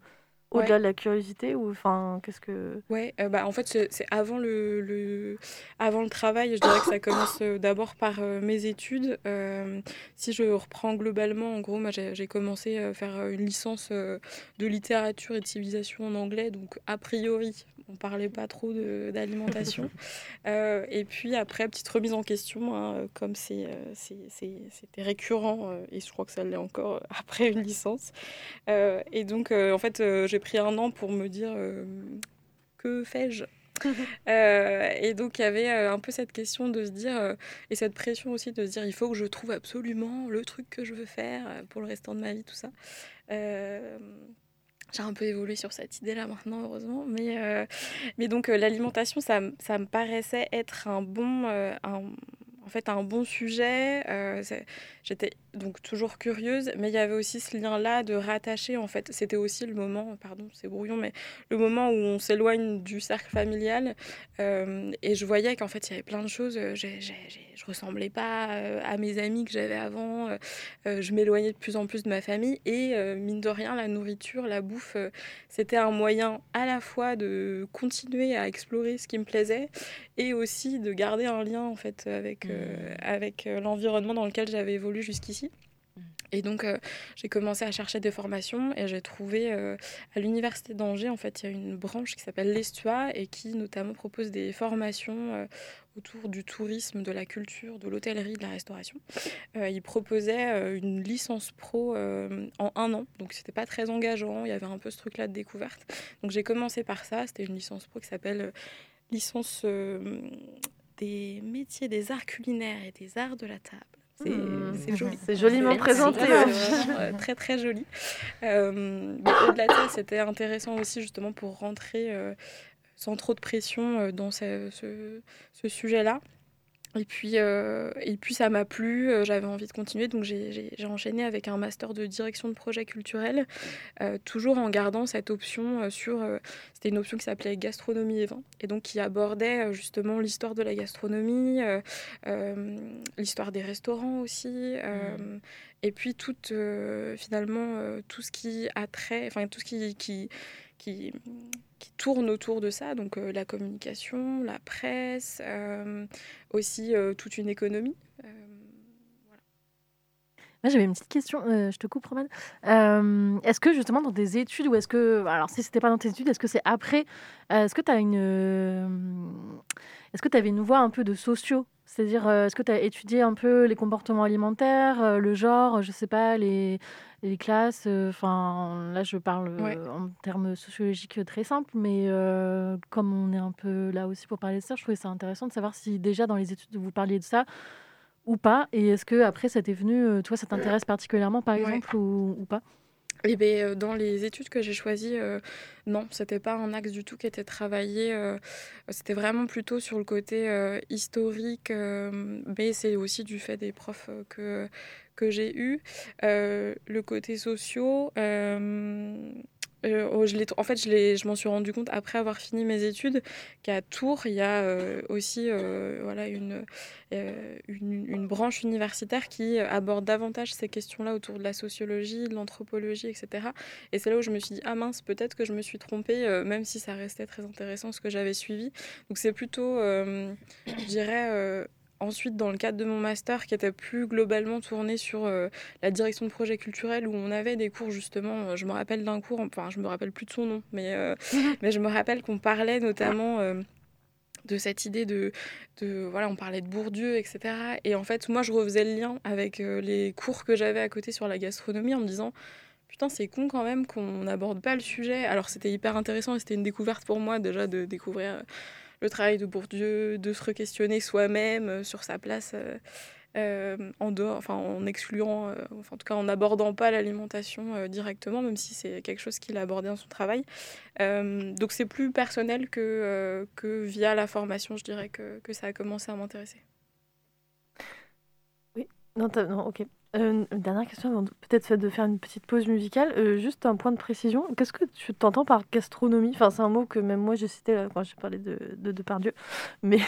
au-delà Ouais. de la curiosité ou enfin qu'est-ce que Ouais, euh, bah, en fait, c'est avant le, le, avant le travail. Je dirais que ça commence euh, d'abord par euh, mes études. Euh, si je reprends globalement, en gros, moi, j'ai commencé à faire une licence de littérature et de civilisation en anglais. Donc, a priori, on parlait pas trop de- d'alimentation. Euh, et puis après, petite remise en question, hein, comme euh, c'était récurrent, euh, et je crois que ça l'est encore après une licence. Euh, et donc, euh, en fait, j'ai pris un an pour me dire que fais-je? Euh, et donc, il y avait un peu cette question de se dire, euh, et cette pression aussi de se dire, il faut que je trouve absolument le truc que je veux faire pour le restant de ma vie, tout ça. Euh, j'ai un peu évolué sur cette idée-là maintenant, heureusement. Mais, euh, donc, euh, l'alimentation, ça, me paraissait être un bon, euh, en fait, un bon sujet. Euh, J'étais donc toujours curieuse, mais il y avait aussi ce lien-là de rattacher, en fait. C'était aussi le moment, pardon, c'est brouillon, mais le moment où on s'éloigne du cercle familial. euh, et je voyais qu'en fait, il y avait plein de choses. euh, j'ai- j'ai- je ressemblais pas à mes amis que j'avais avant. je m'éloignais de plus en plus de ma famille. Et mine de rien, la nourriture, la bouffe, c'était un moyen à la fois de continuer à explorer ce qui me plaisait et aussi de garder un lien en fait avec, avec euh, l'environnement dans lequel j'avais évolué jusqu'ici. Et donc, euh, j'ai commencé à chercher des formations et j'ai trouvé euh, à l'Université d'Angers, en fait, il y a une branche qui s'appelle l'Estua et qui notamment propose des formations euh, autour du tourisme, de la culture, de l'hôtellerie, de la restauration. Euh, il proposait euh, une licence pro euh, en un an, donc c'était pas très engageant, il y avait un peu ce truc-là de découverte. Donc j'ai commencé par ça, c'était une licence pro qui s'appelle euh, licence euh, des métiers des arts culinaires et des arts de la table. C'est Mmh. c'est joli. C'est joliment présenté, euh, très très joli. Euh, Au-delà de ça, c'était intéressant aussi justement pour rentrer euh, sans trop de pression euh, dans ce, ce- ce sujet-là. Et puis, euh, et puis ça m'a plu, euh, j'avais envie de continuer, donc j'ai- enchaîné avec un master de direction de projet culturel, euh, toujours en gardant cette option sur... C'était une option qui s'appelait gastronomie et vin, et donc qui abordait justement l'histoire de la gastronomie, l'histoire des restaurants aussi, euh, et puis tout, finalement, tout ce qui a trait, enfin tout ce qui... qui qui, qui tourne autour de ça, donc euh, la communication, la presse, euh, aussi euh, toute une économie. Moi, j'avais une petite question, je te coupe, Roman. Est-ce que justement dans tes études, ou est-ce que, alors si c'était pas dans tes études, est-ce que c'est après, est-ce que tu as une, est-ce que tu avais une voie un peu de sociaux C'est-à-dire, euh, est-ce que tu as étudié un peu les comportements alimentaires, euh, le genre, je sais pas, les, les classes, euh, enfin, là je parle Ouais. en termes sociologiques très simples, mais euh, comme on est un peu là aussi pour parler de ça, je trouvais ça intéressant de savoir si déjà dans les études vous parliez de ça ou pas Et est-ce que après ça t'est venu, toi ça t'intéresse particulièrement par Ouais. exemple ou, ou pas? Et ben, euh, dans les études que j'ai choisies, euh, non, c'était pas un axe du tout qui était travaillé. euh, c'était vraiment plutôt sur le côté euh, historique, mais c'est aussi du fait des profs que, que j'ai eu. Euh, le côté sociaux, euh, oh, je en fait, je, m'en suis rendu compte après avoir fini mes études qu'à Tours, il y a euh, aussi euh, voilà, une, une, une branche universitaire qui aborde davantage ces questions-là autour de la sociologie, de l'anthropologie, etc. Et c'est là où je me suis dit, ah mince, peut-être que je me suis trompée, même si ça restait très intéressant ce que j'avais suivi. Donc c'est plutôt, je dirais, ensuite dans le cadre de mon master qui était plus globalement tourné sur euh, la direction de projet culturel où on avait des cours justement, euh, je me rappelle d'un cours, enfin je me rappelle plus de son nom, mais, euh, mais je me rappelle qu'on parlait notamment... euh, de cette idée de, de voilà on parlait de Bourdieu etc et en fait moi je refaisais le lien avec les cours que j'avais à côté sur la gastronomie en me disant putain c'est con quand même qu'on n'aborde pas le sujet. Alors c'était hyper intéressant et c'était une découverte pour moi déjà de découvrir le travail de Bourdieu de se re-questionner soi-même euh, sur sa place euh, euh, en dehors, enfin en excluant, en tout cas en n'abordant pas l'alimentation directement, même si c'est quelque chose qu'il a abordé dans son travail. Donc c'est plus personnel que, via la formation, je dirais que, ça a commencé à m'intéresser. Oui, non, non ok. Euh, une dernière question avant peut-être de faire une petite pause musicale. Euh, juste un point de précision. Qu'est-ce que tu t'entends par gastronomie? Enfin, c'est un mot que même moi j'ai cité là, quand j'ai parlé de, de Depardieu. Mais,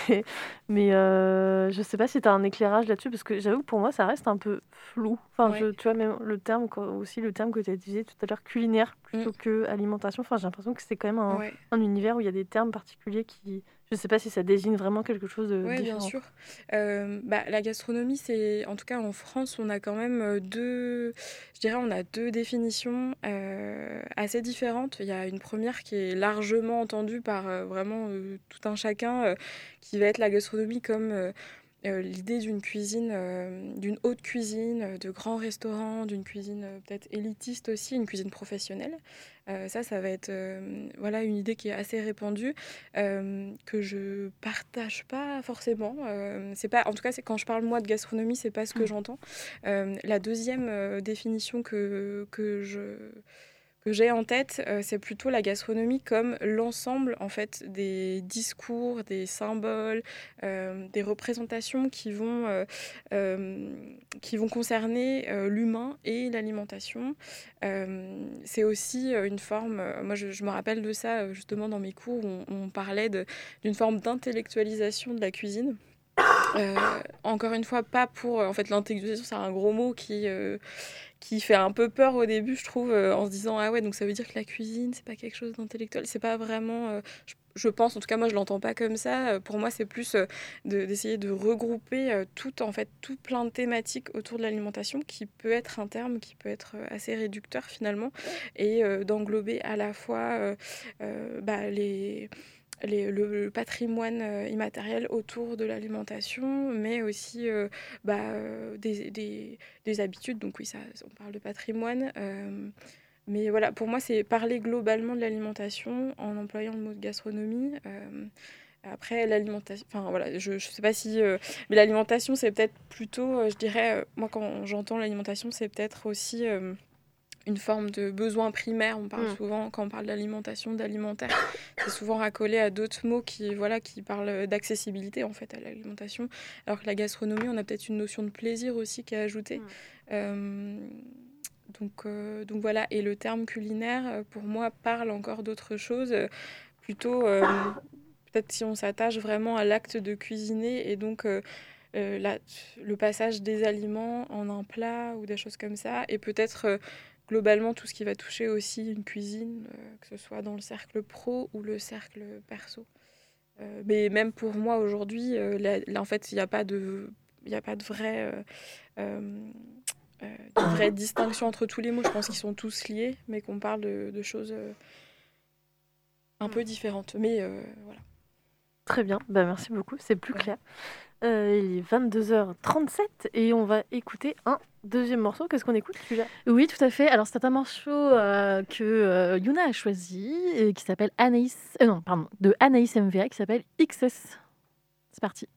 mais euh, je sais pas si tu as un éclairage là-dessus parce que j'avoue que pour moi ça reste un peu flou. Enfin, Ouais. je, tu vois, même le terme, aussi le terme que tu as utilisé tout à l'heure, culinaire plutôt que alimentation. Enfin, j'ai l'impression que c'est quand même un, Ouais. un univers où il y a des termes particuliers qui, Je ne sais pas si ça désigne vraiment quelque chose de Oui, différent. bien sûr. Euh, bah, la gastronomie, c'est en tout cas en France, on a quand même euh, deux, je dirais, on a deux définitions euh, assez différentes. Il y a une première qui est largement entendue par euh, vraiment tout un chacun, qui va être la gastronomie comme euh, l'idée d'une cuisine, euh, d'une haute cuisine, euh, de grands restaurants, d'une cuisine euh, peut-être élitiste aussi, une cuisine professionnelle. Ça, ça va être voilà une idée qui est assez répandue que je partage pas forcément. C'est pas, en tout cas, c'est quand je parle moi de gastronomie, c'est pas ce que j'entends. Euh, la deuxième définition que que je que j'ai en tête, euh, c'est plutôt la gastronomie comme l'ensemble en fait des discours, des symboles, euh, des représentations qui vont euh, qui vont concerner l'humain et l'alimentation. C'est aussi une forme, moi je, me rappelle de ça justement dans mes cours, où on, on parlait d'une forme d'intellectualisation de la cuisine. Encore une fois, pas pour. En fait, l'intellectualisation, c'est un gros mot qui, qui fait un peu peur au début, je trouve, euh, en se disant Ah ouais, donc ça veut dire que la cuisine, c'est pas quelque chose d'intellectuel. C'est pas vraiment. euh, je, pense, en tout cas, moi, je l'entends pas comme ça. Euh, Pour moi, c'est plus de- d'essayer de, regrouper tout, en fait, tout plein de thématiques autour de l'alimentation qui peut être un terme qui peut être assez réducteur finalement et d'englober à la fois bah, les le, patrimoine euh, immatériel autour de l'alimentation, mais aussi euh, bah, euh, des, des- des habitudes. Donc oui, ça, on parle de patrimoine. mais voilà, pour moi, c'est parler globalement de l'alimentation en employant le mot gastronomie. après, l'alimentation, enfin voilà, je ne sais pas si. mais l'alimentation, c'est peut-être plutôt, je dirais, moi quand j'entends l'alimentation, c'est peut-être aussi une forme de besoin primaire. On parle Mm. souvent, quand on parle d'alimentation, d'alimentaire, c'est souvent raccolé à d'autres mots qui, voilà, qui parlent d'accessibilité en fait à l'alimentation. Alors que la gastronomie, on a peut-être une notion de plaisir aussi qui est ajoutée. Euh, donc, euh, donc voilà, et le terme culinaire, euh, pour moi, parle encore d'autre chose, euh, plutôt euh, peut-être si on s'attache vraiment à l'acte de cuisiner et donc la- le passage des aliments en un plat ou des choses comme ça, et peut-être globalement tout ce qui va toucher aussi une cuisine, euh, que ce soit dans le cercle pro ou le cercle perso. Euh, mais même pour moi aujourd'hui, euh, là, là, en fait, il n'y a pas de, il n'y a pas de vraie, de vraie distinction entre tous les mots. Je pense qu'ils sont tous liés, mais qu'on parle de, de choses un peu différentes. Mais voilà. Très bien, bah, merci beaucoup, c'est plus clair. Euh, il est 22h37 et on va écouter un deuxième morceau. Qu'est-ce qu'on écoute celui-là Oui, tout à fait. Alors, c'est un morceau euh, que euh, Yuna a choisi, et qui s'appelle Anaïs. non, pardon, de Anaïs MVA, qui s'appelle XS. C'est parti.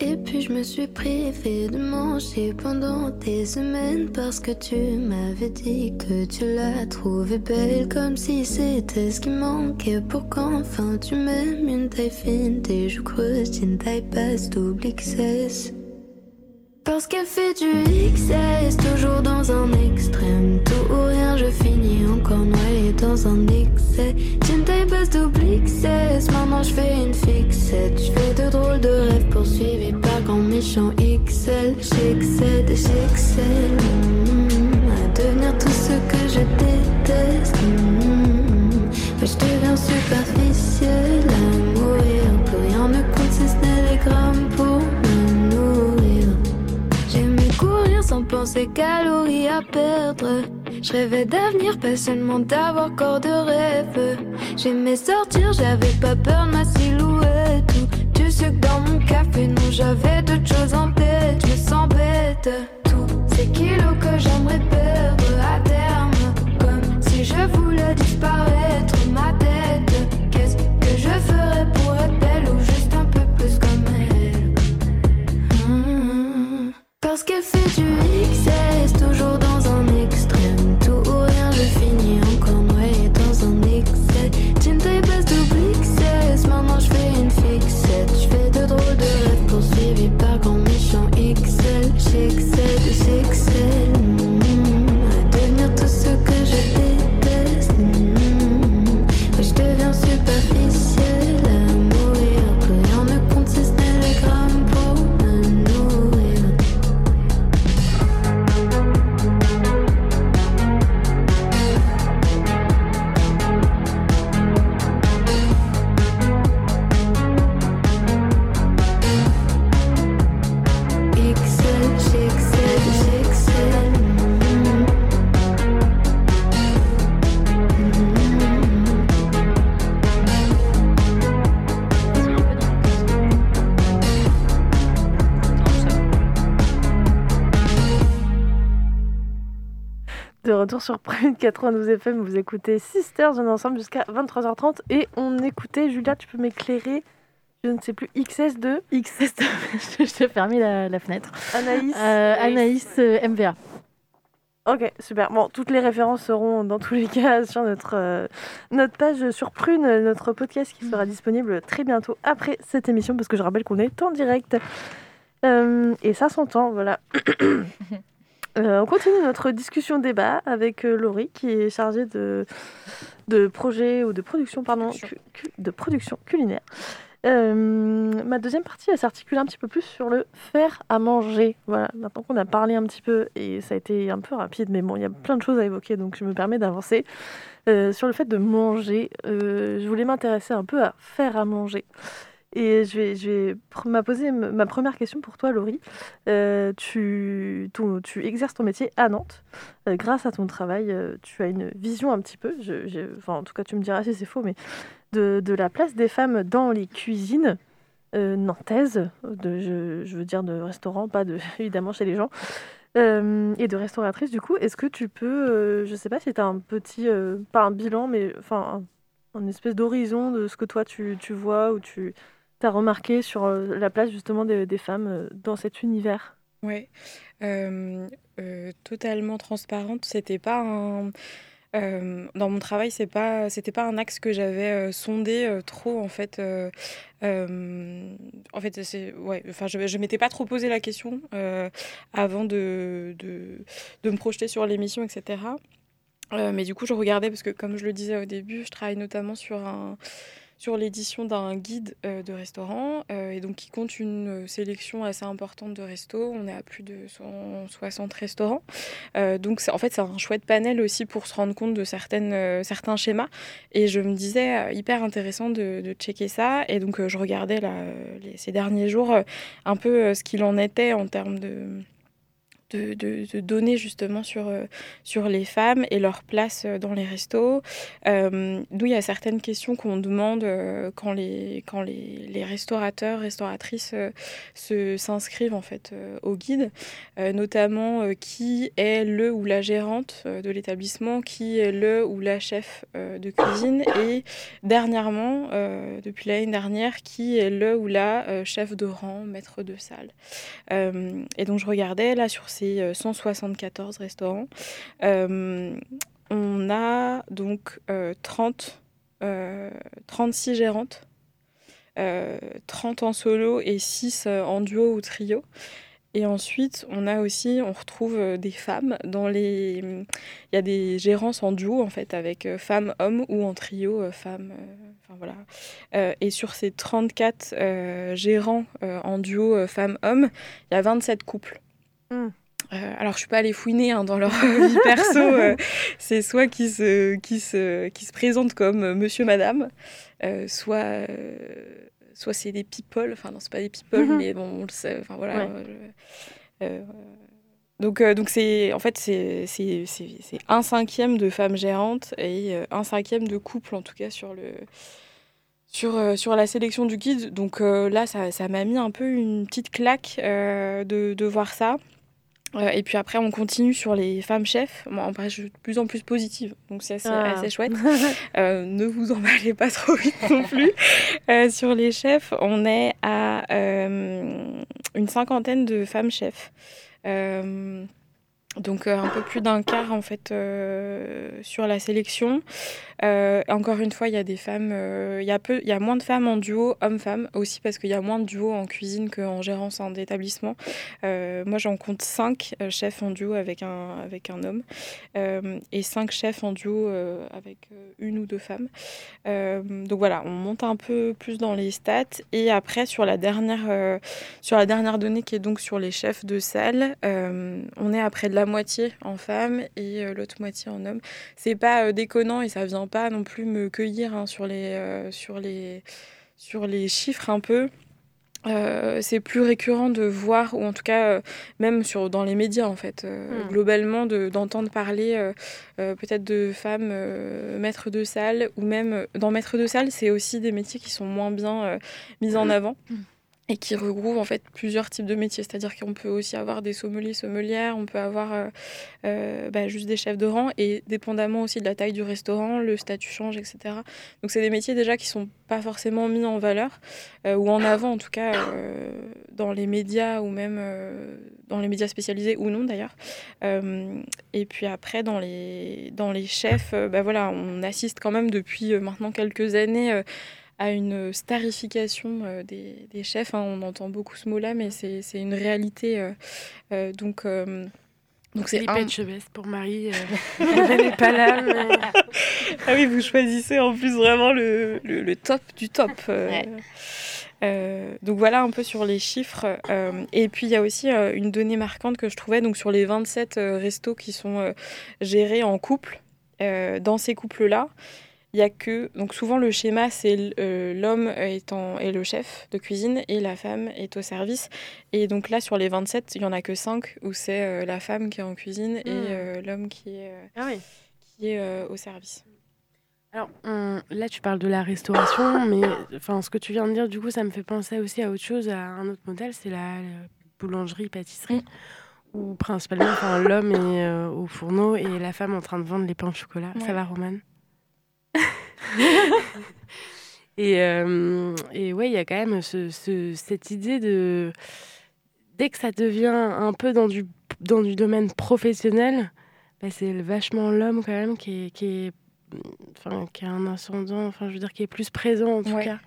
Et puis je me suis privée de manger pendant des semaines parce que tu m'avais dit que tu la trouvais belle comme si c'était ce qui manquait pour qu'enfin tu m'aimes une taille fine, des joues creuses, une taille basse, double XS. Parce qu'elle fait du XS, toujours dans un extrême. Tout ou rien, je finis encore noyé dans un excès. Une taille basse double XS, maintenant je fais une fixette. Je fais de drôles de rêves poursuivis par grand méchant XL. J'excède, j'excelle. mm, à devenir tout ce que je déteste. mm. Ouais, je deviens superficielle à mourir. Plus rien ne compte si ce n'est les grammes pour sans penser calories à perdre. Je rêvais d'avenir, pas seulement d'avoir corps de rêve. J'aimais sortir, j'avais pas peur de ma silhouette. Ou du sucre dans mon café, non, j'avais d'autres choses en tête. Je me sens bête. Tous ces kilos que j'aimerais perdre à terme. Comme si je voulais disparaître, Hmm. Parce qu'elle fait du XS, toujours retour sur Prime 92 FM. Vous écoutez Sisters, on est ensemble jusqu'à 23h30 et on écoutait, Julia, tu peux m'éclairer je ne sais plus, XS2 XS2, je t'ai fermé la, la fenêtre. Anaïs Euh, Anaïs euh, MVA. Ok, super. Bon, toutes les références seront dans tous les cas sur notre, euh, notre page sur Prune, notre podcast qui sera disponible très bientôt après cette émission, parce que je rappelle qu'on est en direct. Et ça s'entend, voilà. Euh, on continue notre discussion débat avec euh, Laurie qui est chargée de, de projet ou de production, pardon, cu- cu- de production culinaire. Euh, ma deuxième partie, elle s'articule un petit peu plus sur le faire à manger. Voilà, maintenant qu'on a parlé un petit peu, et ça a été un peu rapide, mais bon, il y a plein de choses à évoquer, donc je me permets d'avancer. Sur le fait de manger, je voulais m'intéresser un peu à faire à manger. Et je vais, je vais m'a poser ma première question pour toi, Laurie. Euh, tu, tu exerces ton métier à Nantes. Euh, grâce à ton travail, euh, tu as une vision un petit peu, enfin, en tout cas tu me diras si c'est faux, mais de, de la place des femmes dans les cuisines nantaises, de, je, veux dire de restaurants, pas de, évidemment chez les gens, et de restauratrices du coup. Est-ce que tu peux, je sais pas si tu as un petit, pas un bilan, mais enfin un, un espèce d'horizon de ce que toi tu, tu vois ou tu as remarqué sur euh, la place justement des, femmes euh, dans cet univers? Ouais, Euh, totalement transparente. C'était pas un. dans mon travail, c'est pas, c'était pas un axe que j'avais sondé trop en fait. en fait, c'est ouais. Enfin, je, je m'étais pas trop posé la question avant de, de, me projeter sur l'émission, etc. Mais du coup, je regardais parce que, comme je le disais au début, je travaille notamment sur un sur l'édition d'un guide euh, de restaurant euh, et donc qui compte une euh, sélection assez importante de restos. On est à plus de 160 restaurants. Donc en fait c'est un chouette panel aussi pour se rendre compte de certaines, certains schémas. Et je me disais hyper intéressant de, checker ça. Et donc je regardais là, ces derniers jours un peu ce qu'il en était en termes de de, de- de données justement sur, euh, sur les femmes et leur place euh, dans les restos. Euh, D'où il y a certaines questions qu'on demande euh, quand, les, quand les, les restaurateurs, restauratrices se- s'inscrivent en fait au guide, notamment qui est le ou la gérante de l'établissement, qui est le ou la chef de cuisine et dernièrement, depuis l'année dernière, qui est le ou la chef de rang, maître de salle. Et donc je regardais là sur ces euh, 174 restaurants, euh, on a donc euh, 30, euh, 36 gérantes, euh, 30 en solo et 6 euh, en duo ou trio. Et ensuite, on a aussi, on retrouve des femmes dans les. Il y a des gérances en duo en fait avec femmes, hommes ou en trio, femmes. Enfin voilà. Et sur ces 34 euh, gérants en duo euh, femmes-hommes, il y a 27 couples. Mm. Euh, alors, je suis pas allée fouiner hein, dans leur vie perso. euh, c'est soit qui se, qui, se, qui se présentent comme euh, monsieur, madame, euh, soit, soit c'est des people. Enfin, non, c'est pas des people, Mhm. mais bon, on le sait. Enfin, voilà. Ouais. donc, donc c'est en fait c'est c'est- c'est- c'est un cinquième de femmes gérantes et un cinquième de couples en tout cas sur le sur, euh, sur la sélection du guide. Donc euh, là ça ça m'a mis un peu une petite claque euh, de, de voir ça. Euh, et puis après on continue sur les femmes chefs. Moi en vrai je suis de plus en plus positive donc c'est assez, Ah. assez chouette. Euh, ne vous emballez pas trop vite non plus. Euh, sur les chefs, on est à euh, une cinquantaine de femmes chefs. Donc euh, un peu plus d'un quart en fait euh, sur la sélection. Euh, encore une fois, il y a des femmes, il y y a moins de femmes en duo hommes-femmes aussi parce qu'il y a moins de duos en cuisine qu'en gérance en établissement. Moi, j'en compte cinq euh, chefs en duo avec un homme et cinq chefs en duo avec une ou deux femmes. Donc voilà, on monte un peu plus dans les stats et après sur la dernière sur la dernière donnée qui est donc sur les chefs de salle, on est à près de la moitié en femmes et euh, l'autre moitié en hommes. C'est pas euh, déconnant et ça vient pas non plus me cueillir hein, sur les euh, sur les sur les chiffres un peu. Euh, c'est plus récurrent de voir, ou en tout cas euh, même sur, dans les médias en fait, euh, Mm. globalement de- d'entendre parler peut-être de femmes maîtres de salle, ou même dans maîtres de salle, c'est aussi des métiers qui sont moins bien mis en avant. Et qui regroupe en fait plusieurs types de métiers. C'est-à-dire qu'on peut aussi avoir des sommeliers, sommelières, on peut avoir euh, euh, bah, juste des chefs de rang et dépendamment aussi de la taille du restaurant, le statut change, etc. Donc c'est des métiers déjà qui sont pas forcément mis en valeur euh, ou en avant en tout cas dans les médias ou même dans les médias spécialisés ou non d'ailleurs. et puis après dans les dans les chefs, bah, voilà, on assiste quand même depuis maintenant quelques années à une starification euh, des, des, chefs. Hein. On entend beaucoup ce mot-là, mais c'est une réalité. Euh, euh, donc. Donc c'est un... pour Marie. elle n'est pas là. Mais... ah oui, vous choisissez en plus vraiment le, le, top du top. donc voilà un peu sur les chiffres. et puis il y a aussi une donnée marquante que je trouvais donc sur les 27 restos qui sont gérés en couple. dans ces couples-là, il y a que donc souvent le schéma c'est euh, l'homme étant est le chef de cuisine et la femme est au service et donc là sur les 27 il y en a que 5 où c'est euh, la femme qui est en cuisine et hmm. euh, l'homme qui est ah qui est au service. Alors là tu parles de la restauration mais enfin ce que tu viens de dire du coup ça me fait penser aussi à autre chose à un autre modèle c'est la, boulangerie pâtisserie. où principalement l'homme est au fourneau et la femme en train de vendre les pains au chocolat. Ça va, Romane? et, euh, et ouais, il y a quand même ce, cette idée de. Dès que ça devient un peu dans du, dans du domaine professionnel, bah, c'est vachement l'homme quand même qui est, qui est. Enfin, qui a un ascendant, enfin, je veux dire, qui est plus présent en tout cas.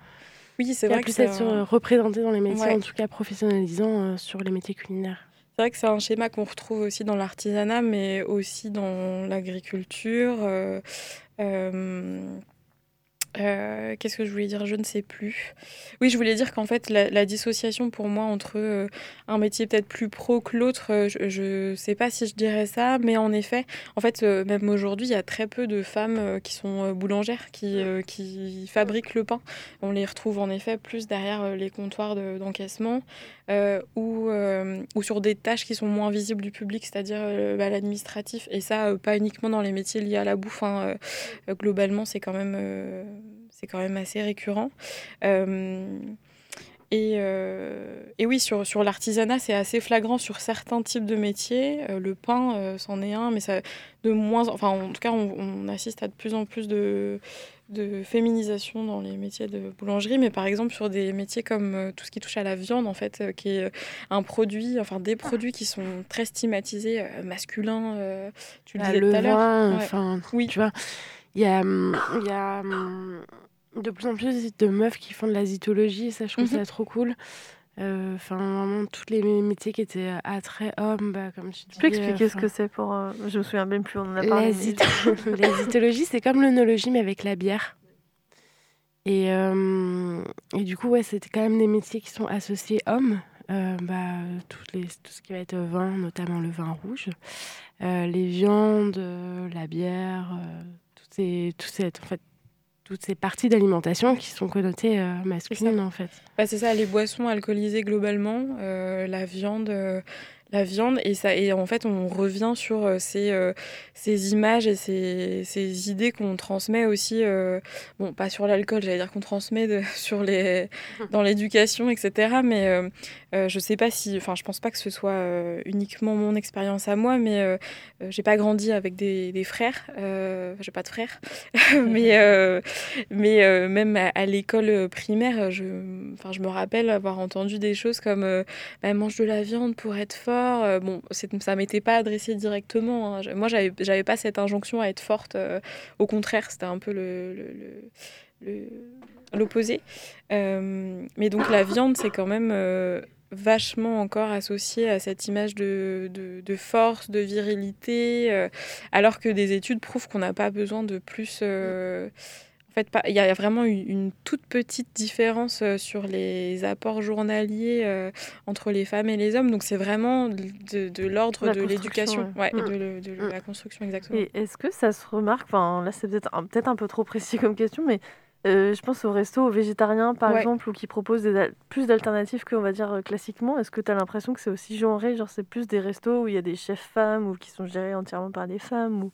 Oui, c'est vrai que c'est représenté dans les métiers, en tout cas professionnalisant euh, sur les métiers culinaires. C'est vrai que c'est un schéma qu'on retrouve aussi dans l'artisanat, mais aussi dans l'agriculture. Euh, euh, qu'est-ce que je voulais dire? Je ne sais plus. Oui, je voulais dire qu'en fait, la, dissociation pour moi entre euh, un métier peut-être plus pro que l'autre, euh, je ne sais pas si je dirais ça, mais en effet, en fait, même aujourd'hui, il y a très peu de femmes qui sont boulangères, qui, qui fabriquent le pain. On les retrouve en effet plus derrière les comptoirs d'encaissement ou, ou sur des tâches qui sont moins visibles du public, c'est-à-dire bah, l'administratif. Et ça, pas uniquement dans les métiers liés à la bouffe. Hein, globalement, c'est quand même assez récurrent. Euh, et, euh, et, oui, sur, sur l'artisanat, c'est assez flagrant sur certains types de métiers. Euh, le pain, c'en est un, mais ça, de moins, enfin, en tout cas, on, assiste à de plus en plus de, de, féminisation dans les métiers de boulangerie. Mais par exemple, sur des métiers comme tout ce qui touche à la viande, en fait, qui est un produit, enfin, des produits qui sont très stigmatisés, masculins. tu le disais tout à l'heure. Enfin, oui. tu vois, il y a, hum, il y a hum, de plus en plus de meufs qui font de la zytologie, ça je trouve ça mhm. trop cool. Euh, enfin, vraiment, tous les métiers qui étaient à très homme, bah, comme tu dis. Tu peux expliquer ce que c'est pour. Euh, je me souviens même plus, on en a parlé. La, zytologie, c'est comme l'œnologie, mais avec la bière. Et, euh, et du coup, ouais, c'était quand même des métiers qui sont associés hommes. bah, toutes les, tout ce qui va être vin, notamment le vin rouge, les viandes, la bière, toutes ces, tout en fait, toutes ces parties d'alimentation qui sont connotées euh, masculines en fait. Bah, c'est ça, les boissons alcoolisées globalement, euh, la viande, euh, la viande et ça et en fait on revient sur euh, ces, euh, ces images et ces, ces idées qu'on transmet aussi euh, bon pas sur l'alcool j'allais dire qu'on transmet sur les dans l'éducation etc mais je sais pas si enfin je pense pas que ce soit uniquement mon expérience à moi mais j'ai pas grandi avec des, des frères j'ai pas de frères mais mais même à, l'école primaire je je me rappelle avoir entendu des choses comme bah, mange de la viande pour être fort euh, bon, ça m'était pas adressé directement. Hein. Moi, j'avais, j'avais pas cette injonction à être forte. Euh, au contraire, c'était un peu le, l'opposé. Euh, mais donc la viande, c'est quand même vachement encore associé à cette image de, de force, de virilité, alors que des études prouvent qu'on n'a pas besoin de plus en fait, il y a vraiment une, toute petite différence euh, sur les apports journaliers euh, entre les femmes et les hommes. Donc, c'est vraiment de, l'ordre de l'éducation, ouais. de, de, mm. la construction, exactement. Et est-ce que ça se remarque Enfin, là, c'est peut-être un, peut un peu trop précis comme question, mais euh, je pense aux restos végétariens, par exemple, ou qui proposent des, plus d'alternatives qu'on va dire classiquement. Est-ce que tu as l'impression que c'est aussi genré Genre, c'est plus des restos où il y a des chefs femmes ou qui sont gérés entièrement par des femmes ou...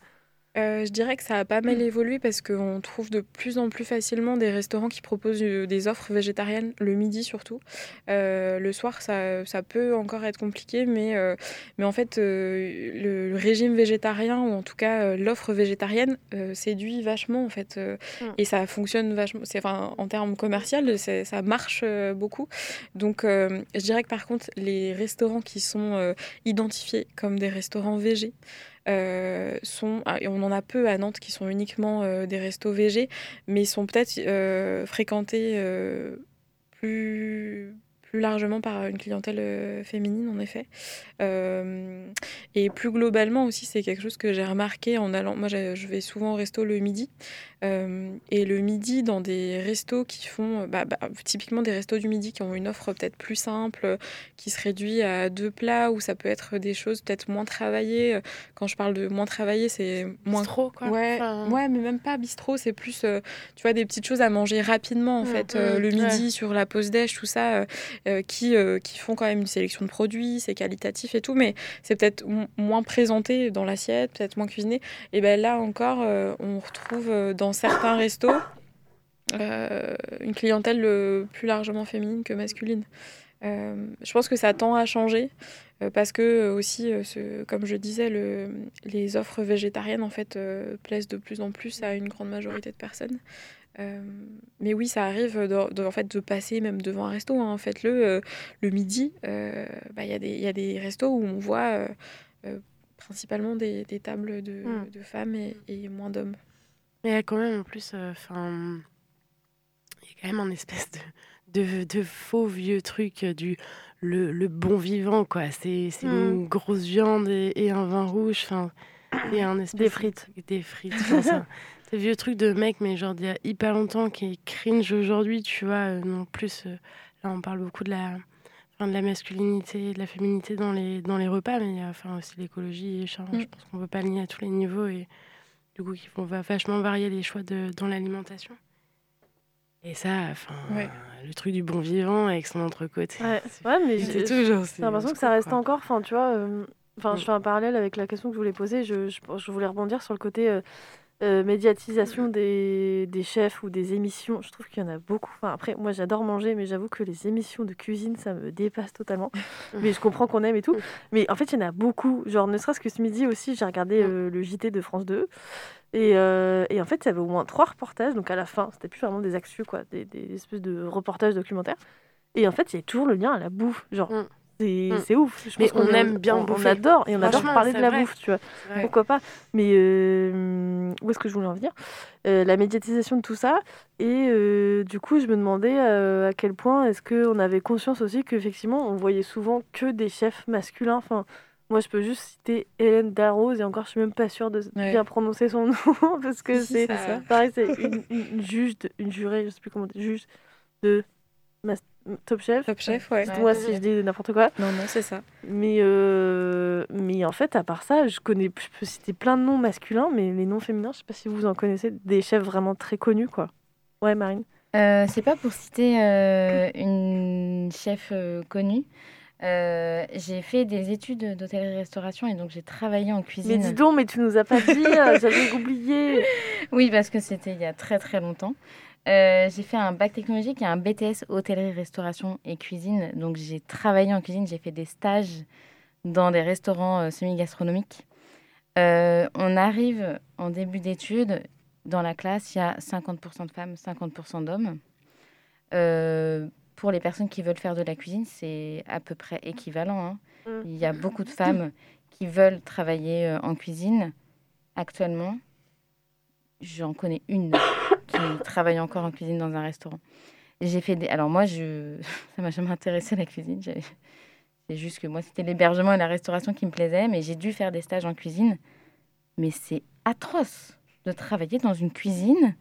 Euh, je dirais que ça a pas mal évolué parce qu'on trouve de plus en plus facilement des restaurants qui proposent euh, des offres végétariennes, le midi surtout. Euh, le soir, ça, ça peut encore être compliqué, mais, euh, mais en fait, le, le régime végétarien, ou en tout cas l'offre végétarienne, séduit vachement en fait. Mm. Et ça fonctionne vachement. C'est, enfin, en termes commerciaux, ça marche beaucoup. Donc, je dirais que par contre, les restaurants qui sont identifiés comme des restaurants végés, euh, sont, ah, on en a peu à Nantes qui sont uniquement euh, des restos végés, mais ils sont peut-être euh, fréquentés plus, plus largement par une clientèle euh, féminine, en effet. Euh, et plus globalement aussi, c'est quelque chose que j'ai remarqué en allant. Moi, je vais souvent au resto le midi. Euh, et le midi, dans des restos qui font, bah, bah, typiquement des restos du midi qui ont une offre peut-être plus simple, qui se réduit à deux plats, ou ça peut être des choses peut-être moins travaillées. Quand je parle de moins travaillées, c'est moins. Bistrot, quoi. Ouais, Enfin- ouais, mais même pas bistrot, c'est plus, tu vois, des petites choses à manger rapidement, en Mm, fait, mm, le ouais. midi sur la pause déj, tout ça, euh, qui, euh, qui font quand même une sélection de produits, c'est qualitatif et tout, mais c'est peut-être moins présenté dans l'assiette, peut-être moins cuisiné. Et ben là encore, euh, on retrouve dans certains restos une clientèle plus largement féminine que masculine. Je pense que ça tend à changer parce que aussi, comme je disais, le, les offres végétariennes en fait plaisent de plus en plus à une grande majorité de personnes. Euh, mais oui, ça arrive de, de- en fait, de passer même devant un resto. Hein. Faites-le euh, le midi. euh, bah, Il y, a des- il y a des restos où on voit euh, principalement des, des tables de, Mm. de femmes et, et moins d'hommes. Mais il y a quand même en plus, enfin, il y a quand même un espèce de, de, de faux vieux truc du le, le bon vivant quoi. C'est c'est une grosse viande et, et un vin rouge, enfin, et un espèce Des frites. des frites. Ces vieux trucs de mec, mais genre d'il y a hyper longtemps qui est cringe aujourd'hui, tu vois. euh, non plus, euh, là on parle beaucoup de la, de la masculinité, de la féminité dans les, dans les repas, mais il y a enfin, aussi l'écologie. et genre, Mm. Je pense qu'on peut pas le nier à tous les niveaux et du coup vont va vachement varier les choix de, dans l'alimentation. Et ça, enfin, Ouais. le truc du bon vivant avec son entrecôté. Ouais, ouais, mais j'ai l'impression que ça reste encore. Enfin, tu vois. euh, Enfin, je fais un parallèle avec la question que je voulais poser. Je, je, je voulais rebondir sur le côté euh, euh, médiatisation des, des chefs ou des émissions. Je trouve qu'il y en a beaucoup. Enfin, après, moi, j'adore manger, mais j'avoue que les émissions de cuisine, ça me dépasse totalement. mais je comprends qu'on aime et tout. Mais en fait, il y en a beaucoup. Genre, ne serait-ce que ce midi aussi, j'ai regardé euh, le JT de France 2. Et, euh, et en fait, il y avait au moins trois reportages. Donc à la fin, c'était plus vraiment des actus, quoi, des, des espèces de reportages documentaires. Et en fait, il y a toujours le lien à la bouffe. Genre, Mm. C'est ouf. Je Mais on aime bien on, bouffer. On adore. Et on adore parler de la vrai. bouffe, tu vois. Pourquoi pas Mais euh, où est-ce que je voulais en venir? Euh, La médiatisation de tout ça. Et euh, du coup, je me demandais à quel point est-ce qu'on avait conscience aussi qu'effectivement, on voyait souvent que des chefs masculins. Enfin, moi, je peux juste citer Hélène Darroze, et encore, je suis même pas sûre de Ouais. bien prononcer son nom, parce que c'est pareil, c'est une, une juge, de- une jurée, je sais plus comment dire, juge de Mas- Top Chef. Top Chef, ouais. Moi, si je dis n'importe quoi. Non, non, c'est ça. Mais, euh, mais en fait, à part ça, je connais, je peux citer plein de noms masculins, mais les noms féminins, je sais pas si vous en connaissez, des chefs vraiment très connus, quoi. Ouais, Marine. Euh, c'est pas pour citer euh, une chef euh, connue. Euh, j'ai fait des études d'hôtellerie-restauration et donc j'ai travaillé en cuisine. Mais dis donc, mais tu nous as pas dit, j'avais oublié. Oui, parce que c'était il y a très très longtemps. Euh, j'ai fait un bac technologique et un BTS hôtellerie, restauration et cuisine. Donc j'ai travaillé en cuisine, j'ai fait des stages dans des restaurants euh, semi-gastronomiques. Euh, on arrive en début d'études, dans la classe, il y a 50% de femmes, 50% d'hommes. Pour les personnes qui veulent faire de la cuisine, c'est à peu près équivalent. hein. Mm. Il y a beaucoup de femmes qui veulent travailler en cuisine. Actuellement, j'en connais une qui travaille encore en cuisine dans un restaurant. J'ai fait des... Alors moi, je... ça m'a jamais intéressé la cuisine. C'est juste que moi, c'était l'hébergement et la restauration qui me plaisaient, mais j'ai dû faire des stages en cuisine. Mais c'est atroce de travailler dans une cuisine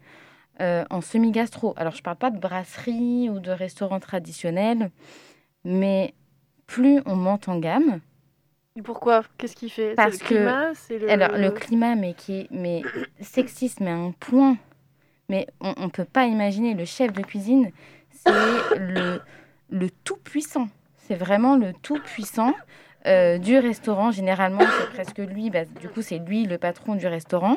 euh, en semi-gastro. Alors, je parle pas de brasserie ou de restaurant traditionnel, mais plus on monte en gamme, pourquoi? Qu'est-ce qu'il fait? Parce le climat? Que c'est le... alors le climat mais qui est mais sexiste mais à un point mais on, on peut pas imaginer le chef de cuisine c'est le le tout puissant c'est vraiment le tout puissant euh, du restaurant. Généralement, c'est presque lui, bah, du coup, c'est lui le patron du restaurant.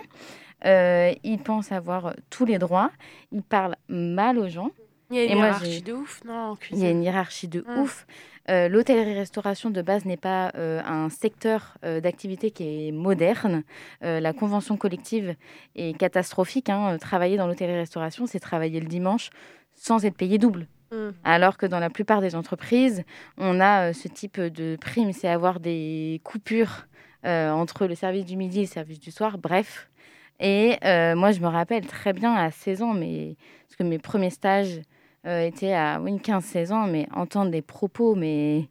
Euh, il pense avoir tous les droits. Il parle mal aux gens. Il y a une Et hiérarchie de ouf, non, Il y a une hiérarchie de Mm. ouf. Euh, L'hôtellerie-restauration de base n'est pas euh, un secteur euh, d'activité qui est moderne. La convention collective est catastrophique. hein. Travailler dans l'hôtellerie-restauration, c'est travailler le dimanche sans être payé double. Mm. Alors que dans la plupart des entreprises, on a ce type de prime, c'est avoir des coupures entre le service du midi et le service du soir, bref. Et moi, je me rappelle très bien à 16 ans, mais, parce que mes premiers stages euh, étaient à oui, 15-16 ans, mais entendre des propos mais,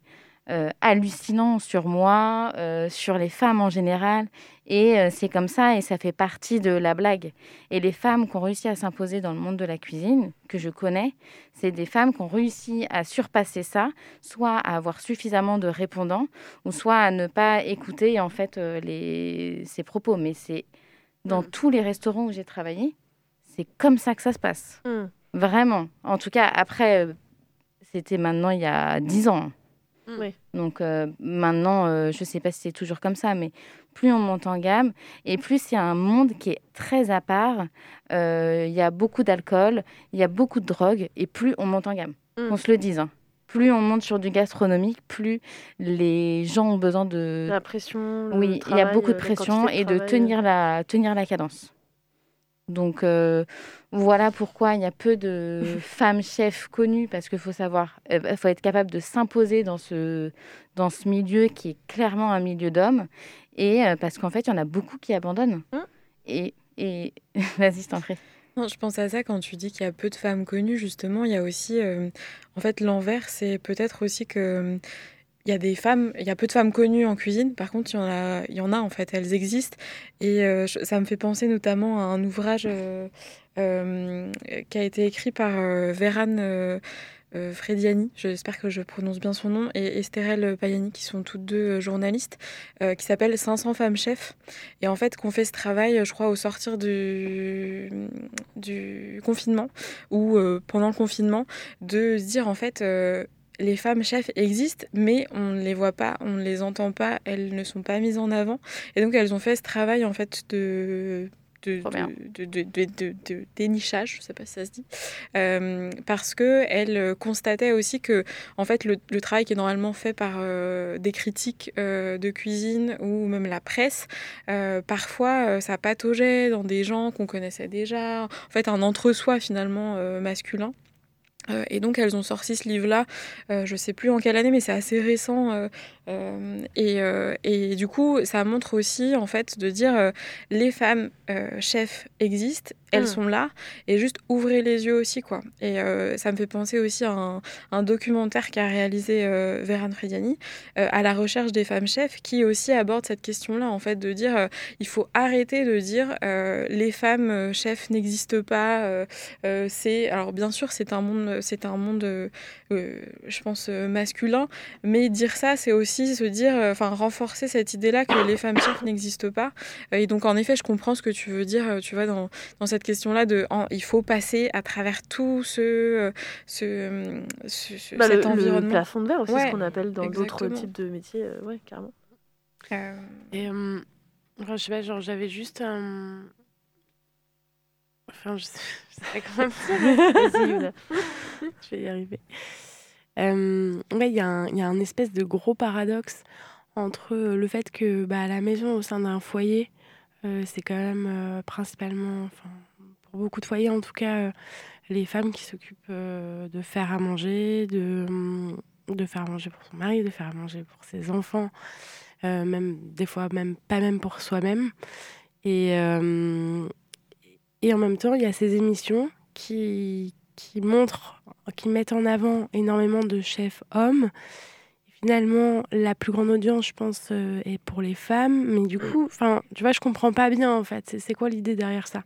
euh, hallucinants sur moi, euh, sur les femmes en général. Et c'est comme ça, et ça fait partie de la blague. Et les femmes qui ont réussi à s'imposer dans le monde de la cuisine, que je connais, c'est des femmes qui ont réussi à surpasser ça, soit à avoir suffisamment de répondants, ou soit à ne pas écouter en fait les... ces propos. Mais c'est dans tous les restaurants où j'ai travaillé, c'est comme ça que ça se passe. Mm. Vraiment. En tout cas, après, euh, c'était maintenant il y a 10 ans. Oui. Donc euh, maintenant, euh, je ne sais pas si c'est toujours comme ça, mais plus on monte en gamme et plus il y a un monde qui est très à part. Euh, Il y a beaucoup d'alcool, il y a beaucoup de drogue et plus on monte en gamme. Mm. On se le dise. hein. Plus on monte sur du gastronomique, plus les gens ont besoin de... La pression. le Oui, il y a beaucoup de pression et de tenir la, tenir la cadence. Donc euh, voilà pourquoi il y a peu de femmes chefs connues parce qu'il faut savoir, il faut être capable de s'imposer dans ce, dans ce milieu qui est clairement un milieu d'hommes et euh, parce qu'en fait il y en a beaucoup qui abandonnent. Hein et et vas-y, je t'en prie. Non, je pense à ça quand tu dis qu'il y a peu de femmes connues, justement, il y a aussi, euh, en fait, l'envers, c'est peut-être aussi que euh, il y a des femmes, il y a peu de femmes connues en cuisine, par contre, il y en a, il y en a en fait, elles existent. Et euh, ça me fait penser notamment à un ouvrage euh, euh, qui a été écrit par Véran euh, Frediani, j'espère que je prononce bien son nom, et Estherelle Payani, qui sont toutes deux journalistes, qui s'appelle 500 femmes chefs. Et en fait, qu'on fait ce travail, je crois, au sortir du, du confinement ou pendant le confinement, de se dire en fait. Les femmes chefs existent, mais on ne les voit pas, on ne les entend pas, elles ne sont pas mises en avant. Et donc, elles ont fait ce travail, en fait, de, de, dénichage, je ne sais pas si ça se dit, euh, parce qu'elles constataient aussi que, en fait, le, le travail qui est normalement fait par euh, des critiques euh, de cuisine ou même la presse, parfois, ça pataugeait dans des gens qu'on connaissait déjà, en fait, un entre-soi, finalement, masculin. Euh, et donc elles ont sorti ce livre-là, euh, je sais plus en quelle année, mais c'est assez récent. euh, euh, et, et du coup, ça montre aussi en fait de dire les femmes chefs existent, elles Mm. sont là, et juste ouvrez les yeux aussi quoi. Et ça me fait penser aussi à un, un documentaire qu'a réalisé Véran Frediani à la recherche des femmes chefs, qui aussi aborde cette question-là en fait de dire il faut arrêter de dire les femmes chefs n'existent pas. c'est alors bien sûr c'est un monde c'est un monde euh, euh, je pense euh, masculin mais dire ça c'est aussi se dire enfin renforcer cette idée là que les femmes chefs n'existent pas et donc en effet je comprends ce que tu veux dire tu vois dans, dans cette question là de en- il faut passer à travers tout ce ce, ce- ce- Bah, le, cet le environnement plafond de verre aussi, Ouais, ce qu'on appelle dans d'autres types de métiers. euh, ouais, carrément. Euh, Et euh, enfin, je sais pas, genre j'avais juste un. Enfin, je sais, je sais. Vas-y, Youna. je vais y arriver. Euh, ouais, il y, a un- y a un espèce de gros paradoxe entre euh, le fait que bah, la maison, au sein d'un foyer, euh, c'est quand même euh, principalement, enfin, pour beaucoup de foyers en tout cas, les femmes qui s'occupent de faire à manger, de, hum, de faire à manger pour son mari, de faire à manger pour ses enfants, même des fois même pas même pour soi-même. Et, euh, et en même temps, il y a ces émissions qui, qui montrent, qui mettent en avant énormément de chefs hommes. Finalement, la plus grande audience, je pense, euh, est pour les femmes. Mais du coup, enfin, tu vois, je comprends pas bien en fait. C'est- quoi l'idée derrière ça?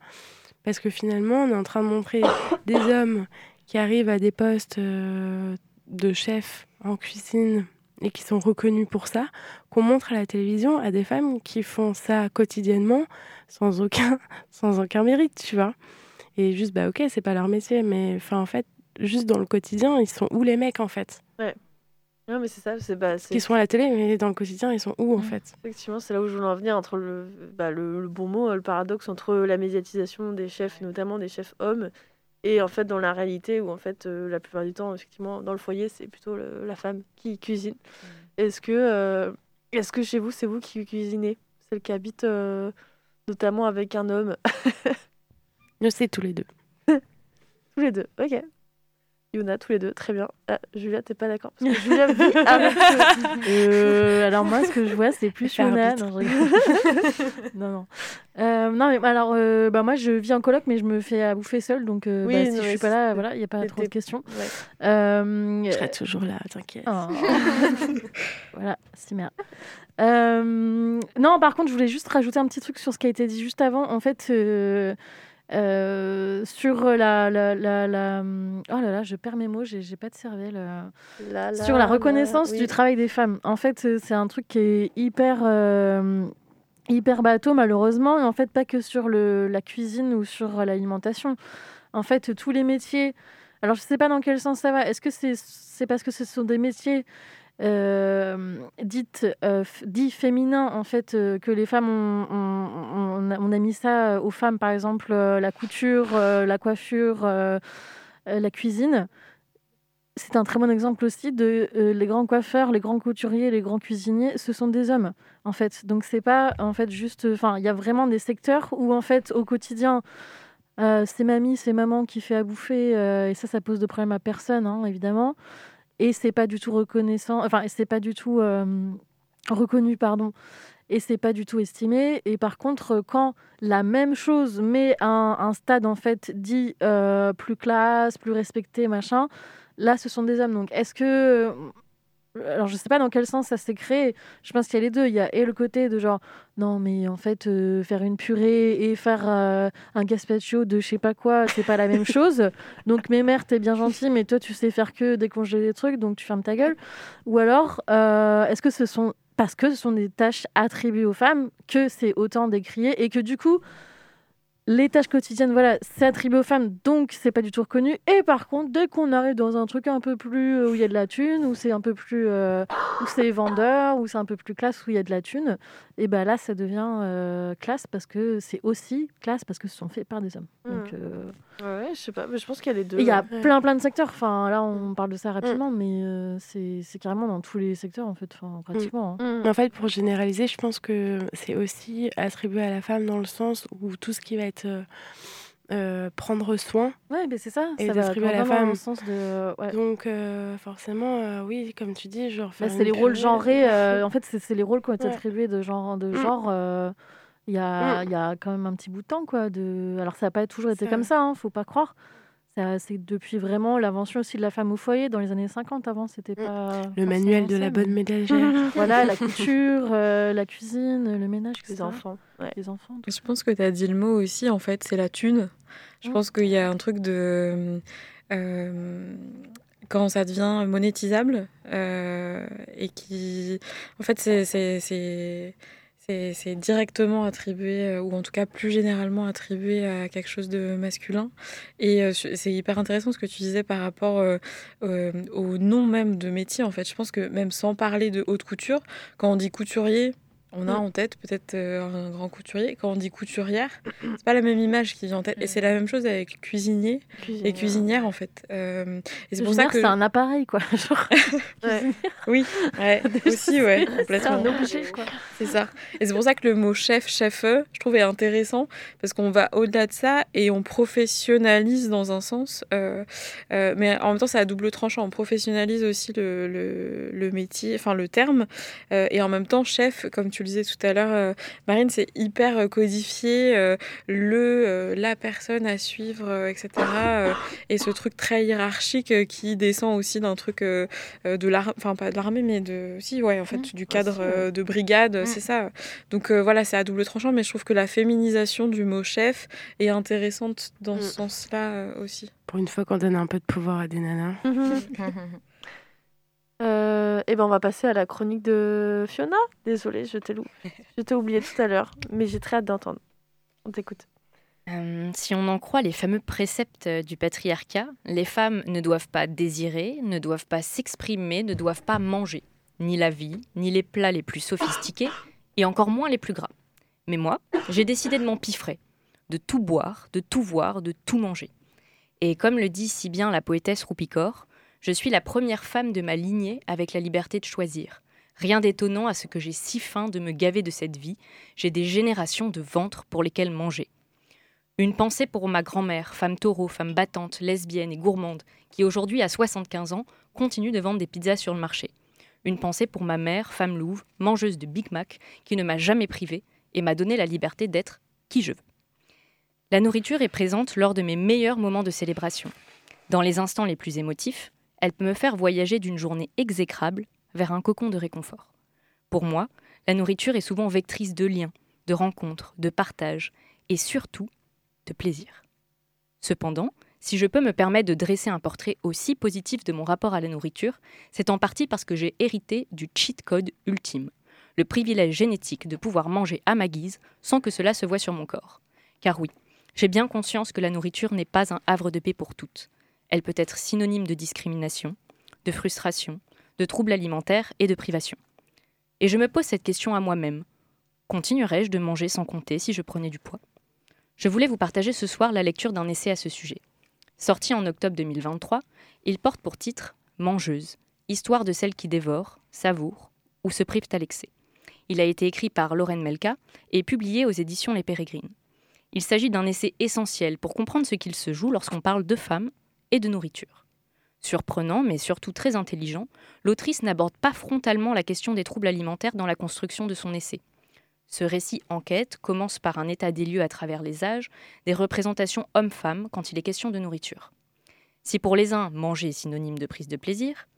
Parce que finalement, on est en train de montrer des hommes qui arrivent à des postes euh, de chef en cuisine et qui sont reconnus pour ça, qu'on montre à la télévision à des femmes qui font ça quotidiennement sans aucun, sans aucun mérite, tu vois. Et juste, bah ok, c'est pas leur métier, mais enfin, en fait, juste dans le quotidien, ils sont où les mecs en fait? Ouais. Non, mais c'est ça, c'est bah, Qui sont à la télé, mais dans le quotidien, ils sont où en fait? Effectivement, c'est là où je voulais en venir entre le, bah, le, le bon mot, le paradoxe entre la médiatisation des chefs, notamment des chefs hommes, et en fait dans la réalité où en fait euh, la plupart du temps, effectivement, dans le foyer, c'est plutôt le- la femme qui cuisine. Est-ce que, euh, est-ce que chez vous, c'est vous qui cuisinez? Celle qui habite euh, notamment avec un homme? Je sais tous les deux. Tous les deux, ok. Yuna, tous les deux, très bien. Ah, Julia, t'es pas d'accord Parce que Julia vit avec Euh, alors moi, ce que je vois, c'est plus arbitre. Non, je non, non. Euh, non, mais alors, euh, bah, moi, je vis en coloc, mais je me fais à bouffer seule, donc euh, Oui, bah, non, si je suis pas là, c'est- voilà, il n'y a pas trop de questions. Ouais. Euh, Je serai toujours là, t'inquiète. Oh. voilà, si merde. Euh, non, par contre, je voulais juste rajouter un petit truc sur ce qui a été dit juste avant. En fait, euh, sur la, la, la, la- Oh là là, je perds mes mots, j'ai pas de cervelle. euh. Sur la reconnaissance oui. du travail des femmes. En fait, euh, c'est un truc qui est hyper, euh, hyper bateau, malheureusement. Et en fait, pas que sur le, la cuisine ou sur l'alimentation. En fait, tous les métiers. Alors, je sais pas dans quel sens ça va. Est-ce que c'est c'est parce que ce sont des métiers euh, dites, euh, f- dits féminins, en fait, euh, que les femmes ont, on, a, mis ça aux femmes, par exemple, euh, la couture, euh, la coiffure, euh, euh, la cuisine c'est un très bon exemple aussi de euh, les grands coiffeurs, les grands couturiers, les grands cuisiniers, ce sont des hommes en fait. Donc c'est pas en fait juste, enfin il y a vraiment des secteurs où en fait au quotidien euh, c'est mamie, c'est maman qui fait à bouffer euh, et ça ça pose de problème à personne hein, évidemment. Et c'est pas du tout reconnaissant, enfin c'est pas du tout euh, reconnu pardon. Et c'est pas du tout estimé. Et par contre, quand la même chose met un, un stade en fait dit euh, plus classe, plus respecté, machin, là ce sont des hommes. Donc est-ce que alors je sais pas dans quel sens ça s'est créé. Je pense qu'il y a les deux. Il y a et le côté de genre non mais en fait euh, faire une purée et faire euh, un gazpacho de je sais pas quoi, c'est pas la même chose. Donc mes mères t'es bien gentil mais toi tu sais faire que décongeler des trucs donc tu fermes ta gueule. Ou alors euh, est-ce que ce sont parce que ce sont des tâches attribuées aux femmes que c'est autant décrié et que du coup les tâches quotidiennes, voilà, c'est attribué aux femmes, donc c'est pas du tout reconnu. Et par contre, dès qu'on arrive dans un truc un peu plus euh, où il y a de la thune, où c'est un peu plus, euh, où c'est vendeur, où c'est un peu plus classe, où il y a de la thune, et ben là, ça devient euh, classe parce que c'est aussi classe parce que ce sont faits par des hommes. Donc, Mm. euh, Ouais, je sais pas, mais je pense qu'il y a les deux. et il y a ouais. plein plein de secteurs. Enfin, là, on parle de ça rapidement, mais euh, c'est c'est carrément dans tous les secteurs en fait, enfin, pratiquement. hein. Mm. En fait, pour généraliser, je pense que c'est aussi attribué à la femme dans le sens où tout ce qui va être euh, euh, prendre soin Ouais, mais c'est ça. est ça va attribué à la dans femme. le sens de. ouais. Donc, euh, forcément, euh, oui, comme tu dis, genre. Bah, c'est les rôles genrés. en fait, c'est c'est les rôles qui ont été Ouais. attribués de genre. De Mm. genre euh, il y, a, Mm. il y a quand même un petit bout de temps. Quoi, de... Alors, ça n'a pas toujours été comme ça, hein, faut pas croire. C'est depuis vraiment l'invention aussi de la femme au foyer dans les années 50. Avant, c'était Mm. pas. Le manuel de la mais- bonne ménagère. Voilà, la couture, euh, la cuisine, le ménage, Les enfants. Ouais. Les enfants. Je pense que tu as dit le mot aussi, en fait, c'est la thune. Je Mm. pense qu'il y a un truc de. euh, quand ça devient monétisable euh, et qui. En fait, c'est. C'est- directement attribué, euh, ou en tout cas plus généralement attribué à quelque chose de masculin. Et euh, c'est hyper intéressant ce que tu disais par rapport euh, au nom même de métier. En fait, je pense que même sans parler de haute couture, quand on dit couturier, on a Mm. en tête peut-être euh, un grand couturier. Quand on dit couturière, c'est pas la même image qui vient en tête. Et c'est la même chose avec cuisinier et cuisinière en fait. Euh, et c'est pour ça que c'est un appareil, quoi. Genre, Ouais. oui, ouais, aussi ouais, c'est complètement. un objet, quoi. C'est ça. Et c'est pour ça que le mot chef, chef, je trouve est intéressant parce qu'on va au-delà de ça et on professionnalise dans un sens. euh, euh, mais en même temps, c'est à double tranchant. On professionnalise aussi le, le, le métier, enfin le terme. et en même temps, chef, comme tu le disais tout à l'heure, euh, Marine, c'est hyper euh, codifié. euh, le, euh, la personne à suivre, euh, etc. euh, et ce truc très hiérarchique euh, qui descend aussi d'un truc de l'armée, enfin pas de l'armée, mais de. Si, ouais, en fait, Mmh. du cadre ouais. euh, de brigade, Mmh. c'est ça. Donc euh, voilà, c'est à double tranchant, mais je trouve que la féminisation du mot chef est intéressante dans ce sens-là euh, aussi. Pour une fois qu'on donne un peu de pouvoir à des nanas. Euh, et ben on va passer à la chronique de Fiona. Désolée, je t'ai je t'ai oublié tout à l'heure, mais j'ai très hâte d'entendre. On t'écoute. Euh, si on en croit les fameux préceptes euh, du patriarcat, les femmes ne doivent pas désirer, ne doivent pas s'exprimer, ne doivent pas manger, ni la vie, ni les plats les plus sophistiqués, et encore moins les plus gras. Mais moi, j'ai décidé de m'empiffrer, de tout boire, de tout voir, de tout manger. Et comme le dit si bien la poétesse Roupicor, je suis la première femme de ma lignée avec la liberté de choisir. Rien d'étonnant à ce que j'ai si faim de me gaver de cette vie, j'ai des générations de ventres pour lesquels manger. Une pensée pour ma grand-mère, femme taureau, femme battante, lesbienne et gourmande, qui aujourd'hui à 75 ans continue de vendre des pizzas sur le marché. Une pensée pour ma mère, femme louve, mangeuse de Big Mac, qui ne m'a jamais privée et m'a donné la liberté d'être qui je veux. La nourriture est présente lors de mes meilleurs moments de célébration. Dans les instants les plus émotifs, elle peut me faire voyager d'une journée exécrable vers un cocon de réconfort. Pour moi, la nourriture est souvent vectrice de liens, de rencontres, de partage et surtout de plaisir. Cependant, si je peux me permettre de dresser un portrait aussi positif de mon rapport à la nourriture, c'est en partie parce que j'ai hérité du cheat code ultime, le privilège génétique de pouvoir manger à ma guise sans que cela se voie sur mon corps. Car oui, j'ai bien conscience que la nourriture n'est pas un havre de paix pour toutes. Elle peut être synonyme de discrimination, de frustration, de troubles alimentaires et de privation. Et je me pose cette question à moi-même. Continuerais-je de manger sans compter si je prenais du poids? Je voulais vous partager ce soir la lecture d'un essai à ce sujet. Sorti en octobre 2023, il porte pour titre Mangeuse, histoire de celles qui dévorent, savourent ou se privent à l'excès. Il a été écrit par Lorraine Melka et publié aux éditions Les Pérégrines. Il s'agit d'un essai essentiel pour comprendre ce qu'il se joue lorsqu'on parle de femmes et de nourriture. Surprenant, mais surtout très intelligent, l'autrice n'aborde pas frontalement la question des troubles alimentaires dans la construction de son essai. Ce récit enquête commence par un état des lieux à travers les âges, des représentations hommes-femmes quand il est question de nourriture. Si pour les uns, manger est synonyme de prise de plaisir,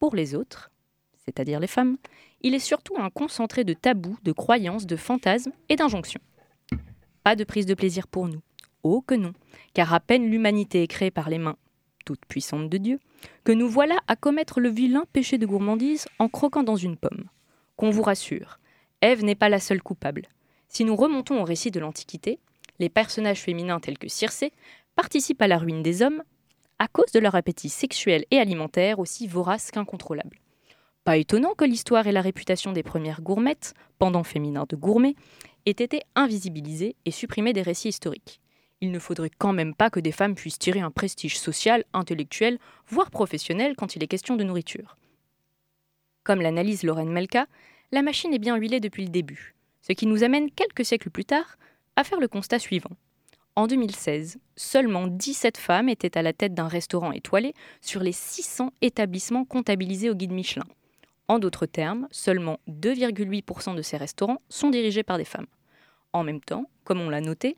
pour les autres, c'est-à-dire les femmes, il est surtout un concentré de tabous, de croyances, de fantasmes et d'injonctions. Pas de prise de plaisir pour nous. Oh que non, car à peine l'humanité est créée par les mains toute puissante de Dieu, que nous voilà à commettre le vilain péché de gourmandise en croquant dans une pomme. Qu'on vous rassure, Ève n'est pas la seule coupable. Si nous remontons au récit de l'Antiquité, les personnages féminins tels que Circé participent à la ruine des hommes à cause de leur appétit sexuel et alimentaire aussi vorace qu'incontrôlable. Pas étonnant que l'histoire et la réputation des premières gourmettes, pendant féminin de gourmets, aient été invisibilisées et supprimées des récits historiques il ne faudrait quand même pas que des femmes puissent tirer un prestige social, intellectuel, voire professionnel quand il est question de nourriture. Comme l'analyse Lorraine Melka, la machine est bien huilée depuis le début, ce qui nous amène quelques siècles plus tard à faire le constat suivant. En 2016, seulement 17 femmes étaient à la tête d'un restaurant étoilé sur les 600 établissements comptabilisés au guide Michelin. En d'autres termes, seulement 2,8% de ces restaurants sont dirigés par des femmes. En même temps, comme on l'a noté,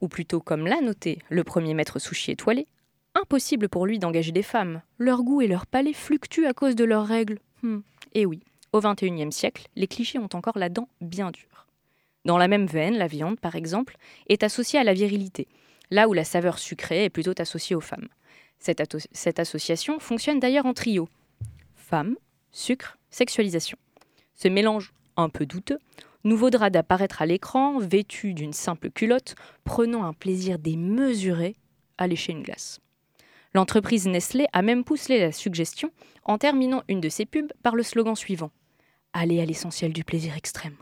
ou plutôt comme l'a noté le premier maître sushi étoilé, impossible pour lui d'engager des femmes. Leur goût et leur palais fluctuent à cause de leurs règles. Hmm. Et oui, au XXIe siècle, les clichés ont encore la dent bien dure. Dans la même veine, la viande, par exemple, est associée à la virilité, là où la saveur sucrée est plutôt associée aux femmes. Cette, cette association fonctionne d'ailleurs en trio. Femmes, sucre, sexualisation. Ce mélange un peu douteux nous vaudra d'apparaître à l'écran, vêtu d'une simple culotte, prenant un plaisir démesuré à lécher une glace. L'entreprise Nestlé a même poussé la suggestion en terminant une de ses pubs par le slogan suivant Allez à l'essentiel du plaisir extrême.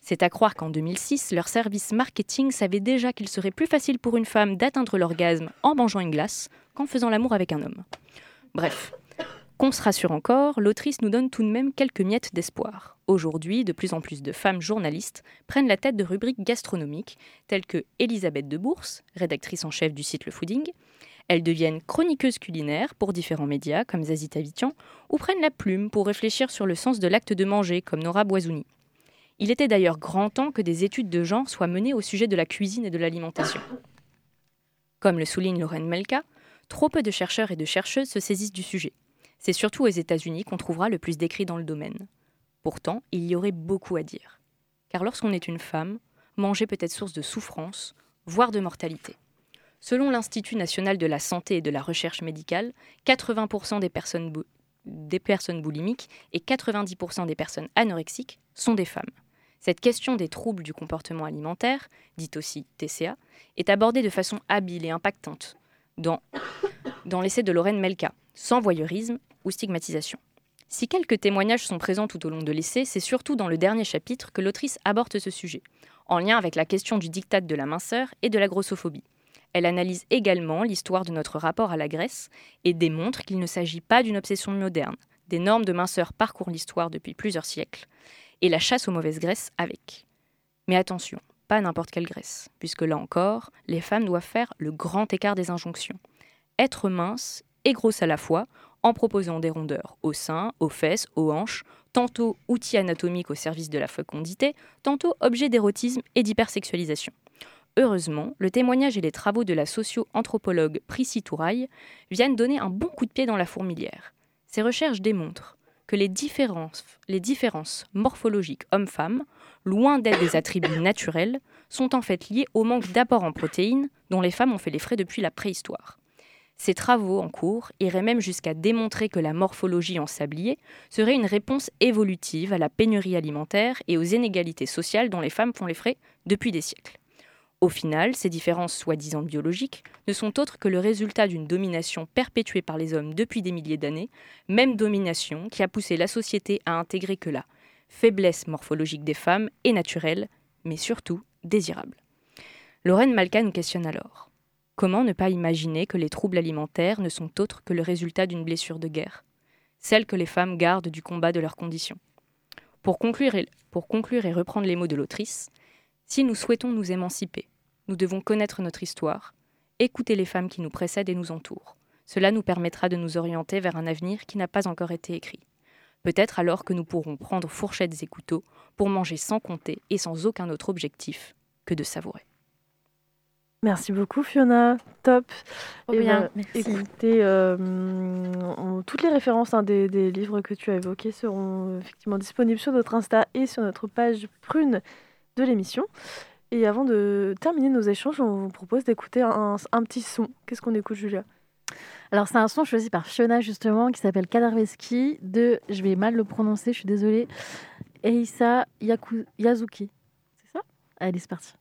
C'est à croire qu'en 2006, leur service marketing savait déjà qu'il serait plus facile pour une femme d'atteindre l'orgasme en mangeant une glace qu'en faisant l'amour avec un homme. Bref, qu'on se rassure encore, l'autrice nous donne tout de même quelques miettes d'espoir. Aujourd'hui, de plus en plus de femmes journalistes prennent la tête de rubriques gastronomiques, telles que Elisabeth de Bourse, rédactrice en chef du site Le Fooding. Elles deviennent chroniqueuses culinaires pour différents médias comme Zazita Vitian, ou prennent la plume pour réfléchir sur le sens de l'acte de manger comme Nora Boisouni. Il était d'ailleurs grand temps que des études de genre soient menées au sujet de la cuisine et de l'alimentation. Comme le souligne Lorraine Melka, trop peu de chercheurs et de chercheuses se saisissent du sujet. C'est surtout aux États-Unis qu'on trouvera le plus d'écrits dans le domaine. Pourtant, il y aurait beaucoup à dire. Car lorsqu'on est une femme, manger peut être source de souffrance, voire de mortalité. Selon l'Institut national de la santé et de la recherche médicale, 80% des personnes, boulimiques et 90% des personnes anorexiques sont des femmes. Cette question des troubles du comportement alimentaire, dite aussi TCA, est abordée de façon habile et impactante dans l'essai de Lorraine Melka, sans voyeurisme Si quelques témoignages sont présents tout au long de l'essai, c'est surtout dans le dernier chapitre que l'autrice aborde ce sujet, en lien avec la question du diktat de la minceur et de la grossophobie. Elle analyse également l'histoire de notre rapport à la graisse et démontre qu'il ne s'agit pas d'une obsession moderne. Des normes de minceur parcourent l'histoire depuis plusieurs siècles, et la chasse aux mauvaises graisses avec. Mais attention, pas n'importe quelle graisse, puisque là encore, les femmes doivent faire le grand écart des injonctions. Être mince et grosse à la fois, en proposant des rondeurs aux seins, aux fesses, aux hanches, tantôt outils anatomiques au service de la fécondité, tantôt objets d'érotisme et d'hypersexualisation. Heureusement, le témoignage et les travaux de la socio-anthropologue Prissy Touraille viennent donner un bon coup de pied dans la fourmilière. Ces recherches démontrent que les différences, les différences morphologiques hommes-femmes, loin d'être des attributs naturels, sont en fait liées au manque d'apport en protéines dont les femmes ont fait les frais depuis la préhistoire. Ces travaux en cours iraient même jusqu'à démontrer que la morphologie en sablier serait une réponse évolutive à la pénurie alimentaire et aux inégalités sociales dont les femmes font les frais depuis des siècles. Au final, ces différences soi-disant biologiques ne sont autres que le résultat d'une domination perpétuée par les hommes depuis des milliers d'années, même domination qui a poussé la société à intégrer que la faiblesse morphologique des femmes est naturelle, mais surtout désirable. Lorraine Malka nous questionne alors. Comment ne pas imaginer que les troubles alimentaires ne sont autres que le résultat d'une blessure de guerre, celle que les femmes gardent du combat de leurs conditions? Pour conclure, et, pour conclure et reprendre les mots de l'autrice, si nous souhaitons nous émanciper, nous devons connaître notre histoire, écouter les femmes qui nous précèdent et nous entourent. Cela nous permettra de nous orienter vers un avenir qui n'a pas encore été écrit. Peut-être alors que nous pourrons prendre fourchettes et couteaux pour manger sans compter et sans aucun autre objectif que de savourer. Merci beaucoup Fiona, top. Trop Et bien, bah, merci. Écoutez, euh, on- toutes les références hein, des, des livres que tu as évoqués seront euh, effectivement disponibles sur notre Insta et sur notre page prune de l'émission. Et avant de terminer nos échanges, on vous propose d'écouter un, un petit son. Qu'est-ce qu'on écoute, Julia? Alors, c'est un son choisi par Fiona, justement, qui s'appelle Kadarveski, de, je vais mal le prononcer, je suis désolée, Eisa Yaku- Yazuki. C'est ça? Allez, c'est parti.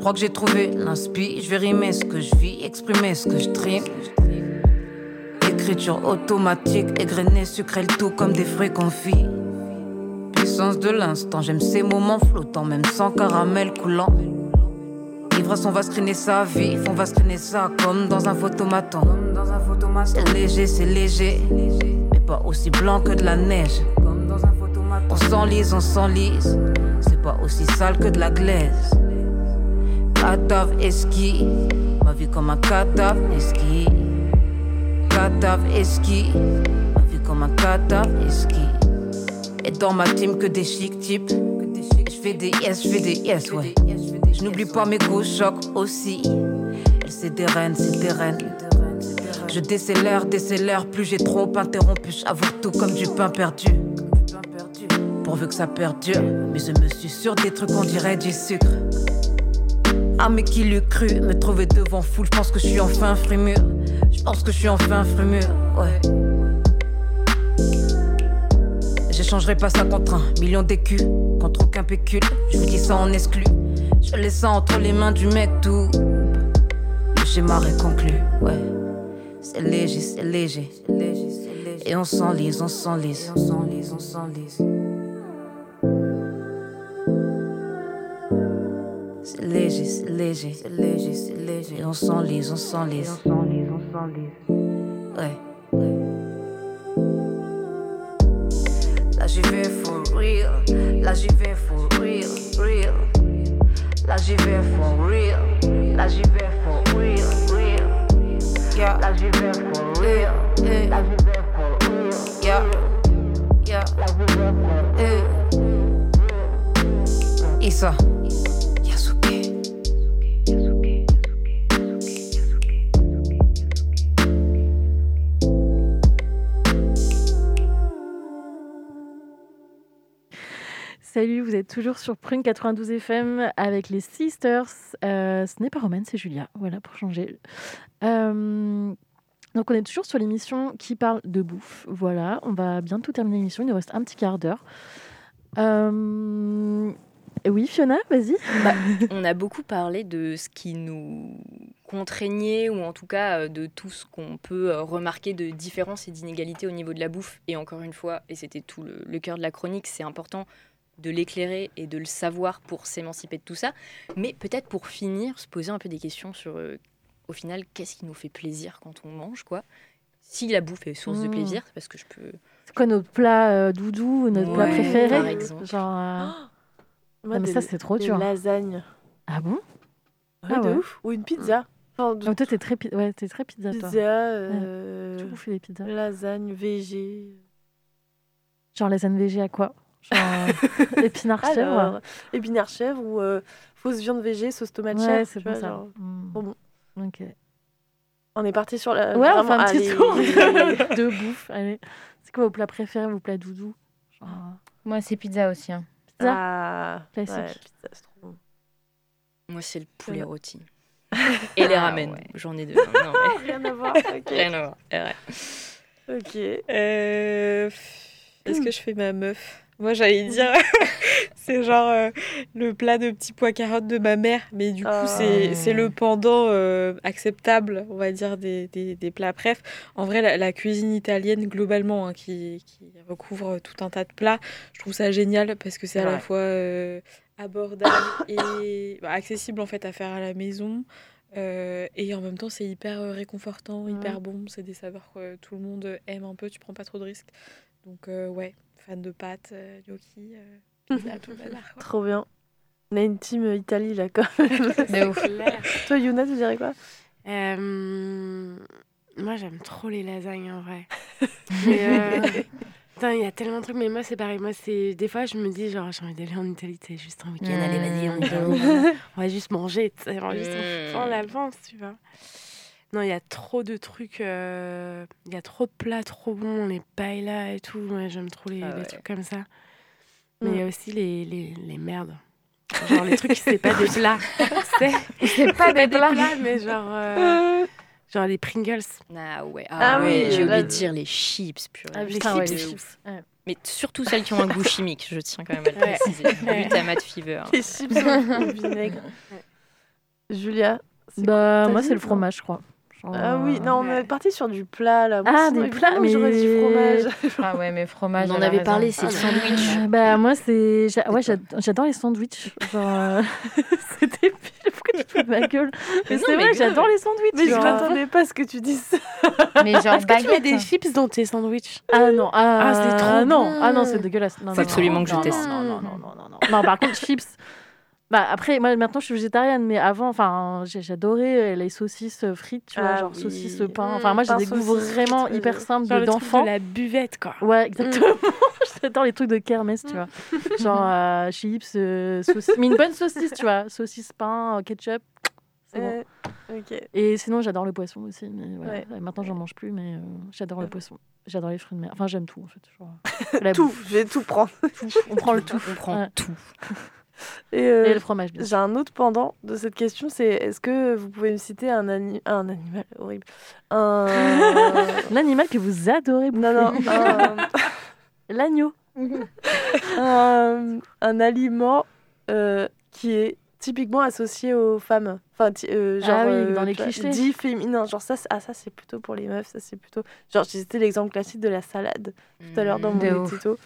Crois que j'ai trouvé l'inspi. Je vais rimer ce que je vis, exprimer ce que je trime. Écriture automatique, égrenée, sucrée, le tout comme des fruits confits. Puissance de l'instant, j'aime ces moments flottants, même sans caramel coulant. L'ivresse, on va screener sa vie, on va screener ça comme dans un photomaton. C'est léger, c'est léger, mais pas aussi blanc que de la neige. On s'enlise, on s'enlise, c'est pas aussi sale que de la glaise. Cadavre esqui, ma vie comme un cadavre esqui. Cadavre esqui, ma vie comme un cadavre esqui. Et dans ma team que des chic types. Je fais des yes, je fais des yes, ouais. Je n'oublie pas mes go chocs aussi. Elle c'est des reines, c'est des reines. Je décélère, décélère, plus j'ai trop interrompu. J'avoue tout comme du pain perdu. Pourvu que ça perdure, mais je me suis sur des trucs on dirait du sucre. Ah mais qui l'eût cru Me trouver devant foule, je pense que je suis enfin frémur Je pense que je suis enfin frémur, ouais. J'échangerai pas ça contre un million d'écus Contre aucun pécule, je vous dis ça en exclu. Je laisse ça entre les mains du mec tout. Le schéma est conclu, ouais. C'est léger, c'est léger. Et on s'enlise, on s'enlise On s'enlise, on s'enlise léger, léger, léger, léger. On s'enlise, on s'enlise. On s'enlise, on s'enlise. Ouais. Là j'y vais for real. Là j'y vais for real, real. Là j'y vais for real. Là j'y vais for real, real. Yeah. Là j'y vais for real. Là j'y vais for real. Yeah. Yeah. Là j'y vais for real. Issa. Salut, vous êtes toujours sur Prune 92 FM avec les Sisters. Euh, ce n'est pas Roman, c'est Julia. Voilà, pour changer. Euh, donc, on est toujours sur l'émission qui parle de bouffe. Voilà, on va bientôt terminer l'émission. Il nous reste un petit quart d'heure. Euh, Oui, Fiona, vas-y. Bah, on a beaucoup parlé de ce qui nous contraignait, ou en tout cas de tout ce qu'on peut remarquer de différences et d'inégalités au niveau de la bouffe. Et encore une fois, et c'était tout le, le cœur de la chronique, c'est important de l'éclairer et de le savoir pour s'émanciper de tout ça. Mais peut-être pour finir, se poser un peu des questions sur, euh, au final, qu'est-ce qui nous fait plaisir quand on mange, quoi. Si la bouffe est source de Mm. plaisir, c'est parce que je peux... C'est quoi notre plat euh, doudou, notre plat préféré par exemple. Genre. euh, Moi, non, mais des- ça, c'est trop dur. lasagnes. Ah bon? Ouais, Ah de ouais. ouf. Ou une pizza. Enfin, de- Ah, Toi, t'es très, pi- ouais, t'es très pizza, toi. pizza, euh, Tu bouffes les pizzas. lasagne, VG. Genre lasagne VG à quoi? Genre euh, épinards chèvre Alors, épinards chèvre ou euh, fausse viande VG, sauce tomate Ouais, chèvre. c'est tu bon ça. genre, trop bon. Ok. On est parti sur la. Ouais, on vraiment, fait un petit tour de, de bouffe. Allez. C'est quoi vos plats préférés, vos plats doudous Genre, euh, Moi, c'est pizza aussi. hein. Pizza? Ah, Classique. ouais, pizza, c'est trop bon. Moi, c'est le poulet Ouais. rôti. Et les Ah, ramen. ouais. J'en ai deux. Non, mais- Rien à voir. Rien à voir. Ouais. Ok. Euh, Est-ce que je fais ma meuf? Moi, j'allais dire, c'est genre euh, le plat de petits pois carottes de ma mère, mais du coup, Ah. c'est le pendant euh, acceptable, on va dire, des, des, des plats. Bref, en vrai, la, la cuisine italienne, globalement, hein, qui, qui recouvre tout un tas de plats, je trouve ça génial parce que c'est à la fois euh, abordable et bah, accessible en fait à faire à la maison. Euh, et en même temps, c'est hyper réconfortant, hyper bon. C'est des saveurs que tout le monde aime un peu. Tu prends pas trop de risques. Donc, euh, ouais, fan de pâtes, euh, gnocchi, euh, pizza, tout le bazar, quoi. Trop bien. On a une team euh, Italie là quand même. De ouf. Toi, Yuna, tu dirais quoi? Euh, moi, j'aime trop les lasagnes en vrai. Euh, putain, il y a tellement de trucs, mais moi, c'est pareil. Moi, c'est des fois, je me dis, genre, j'ai envie d'aller en Italie, c'est juste un week-end. Allez, vas-y, on y va. on juste manger, on va juste en l'avance, tu vois. Non, il y a trop de trucs, euh, il y a trop de plats trop bons, les paellas et tout. Ouais, j'aime trop les, Ah les trucs comme ça. Mais il Mm. y a aussi les, les, les merdes. Genre les trucs qui c'est pas des plats. c'est C'est pas des plats. mais genre, euh, genre les Pringles. Ah ouais, Ah ah ouais, oui, j'ai oublié de dire les chips, purée. Ah, les putain, ouais, chips, les de chips. ouf. Ouais. Mais surtout celles qui ont un goût chimique, je tiens quand même à le Ouais. préciser. Ouais. Glutamate fever. Les chips au vinaigre. Julia c'est Bah, moi, c'est le fromage, je crois. Genre, Ah oui, non, on est parti sur du plat là. Ah, des plats, évidemment, j'aurais dit mais- fromage. Ah ouais, mais fromage. On en avait raison. parlé, c'est le sandwich. Euh, bah moi c'est j'a- ouais j'ad- j'adore les sandwichs genre euh, c'est débile pourquoi tu te fous de ma gueule? Mais, non, c'est mais vrai j'adore les sandwichs Mais je m'attendais pas à ce que tu dises ça. Mais genre Est-ce que tu mets des chips dans tes sandwichs? Ah non ah, Ah, c'est trop non bon. ah non c'est dégueulasse non, Faut non, absolument non, que je non, teste. non non non non non non non par contre chips bah après moi maintenant je suis végétarienne mais avant enfin j'adorais euh, les saucisses euh, frites tu vois Ah genre oui. saucisses pain Mmh, enfin moi j'ai des goûts vraiment frites, hyper simples d'enfants de la buvette, quoi. Ouais, exactement. J'adore les trucs de kermesse, tu vois. Genre euh, chips, euh, saucisses. Mais une bonne saucisse, tu vois. Saucisse, pain, euh, ketchup. C'est bon. Euh. Et sinon, j'adore le poisson aussi. Mais voilà. Ouais. Maintenant, j'en mange plus, mais euh, j'adore le poisson. J'adore les fruits de mer. Enfin, j'aime tout, en fait. Genre, Tout, bouffe, je vais tout prendre. tout. On prend le tout. On prend Ouais. tout. Et, euh, Et le fromage. J'ai un autre pendant de cette question, c'est est-ce que vous pouvez me citer un, ani- un animal horrible? Un... L'animal que vous adorez bouffer. non, non, un, L'agneau. un, un aliment euh, qui est typiquement associé aux femmes. Enfin, euh, genre, Ah oui, euh, dans les clichés. Dit féminin. Genre, ça, c'est- ah, ça c'est plutôt pour les meufs, ça c'est plutôt. Genre, j'ai cité l'exemple classique de la salade tout à l'heure dans De mon tuto.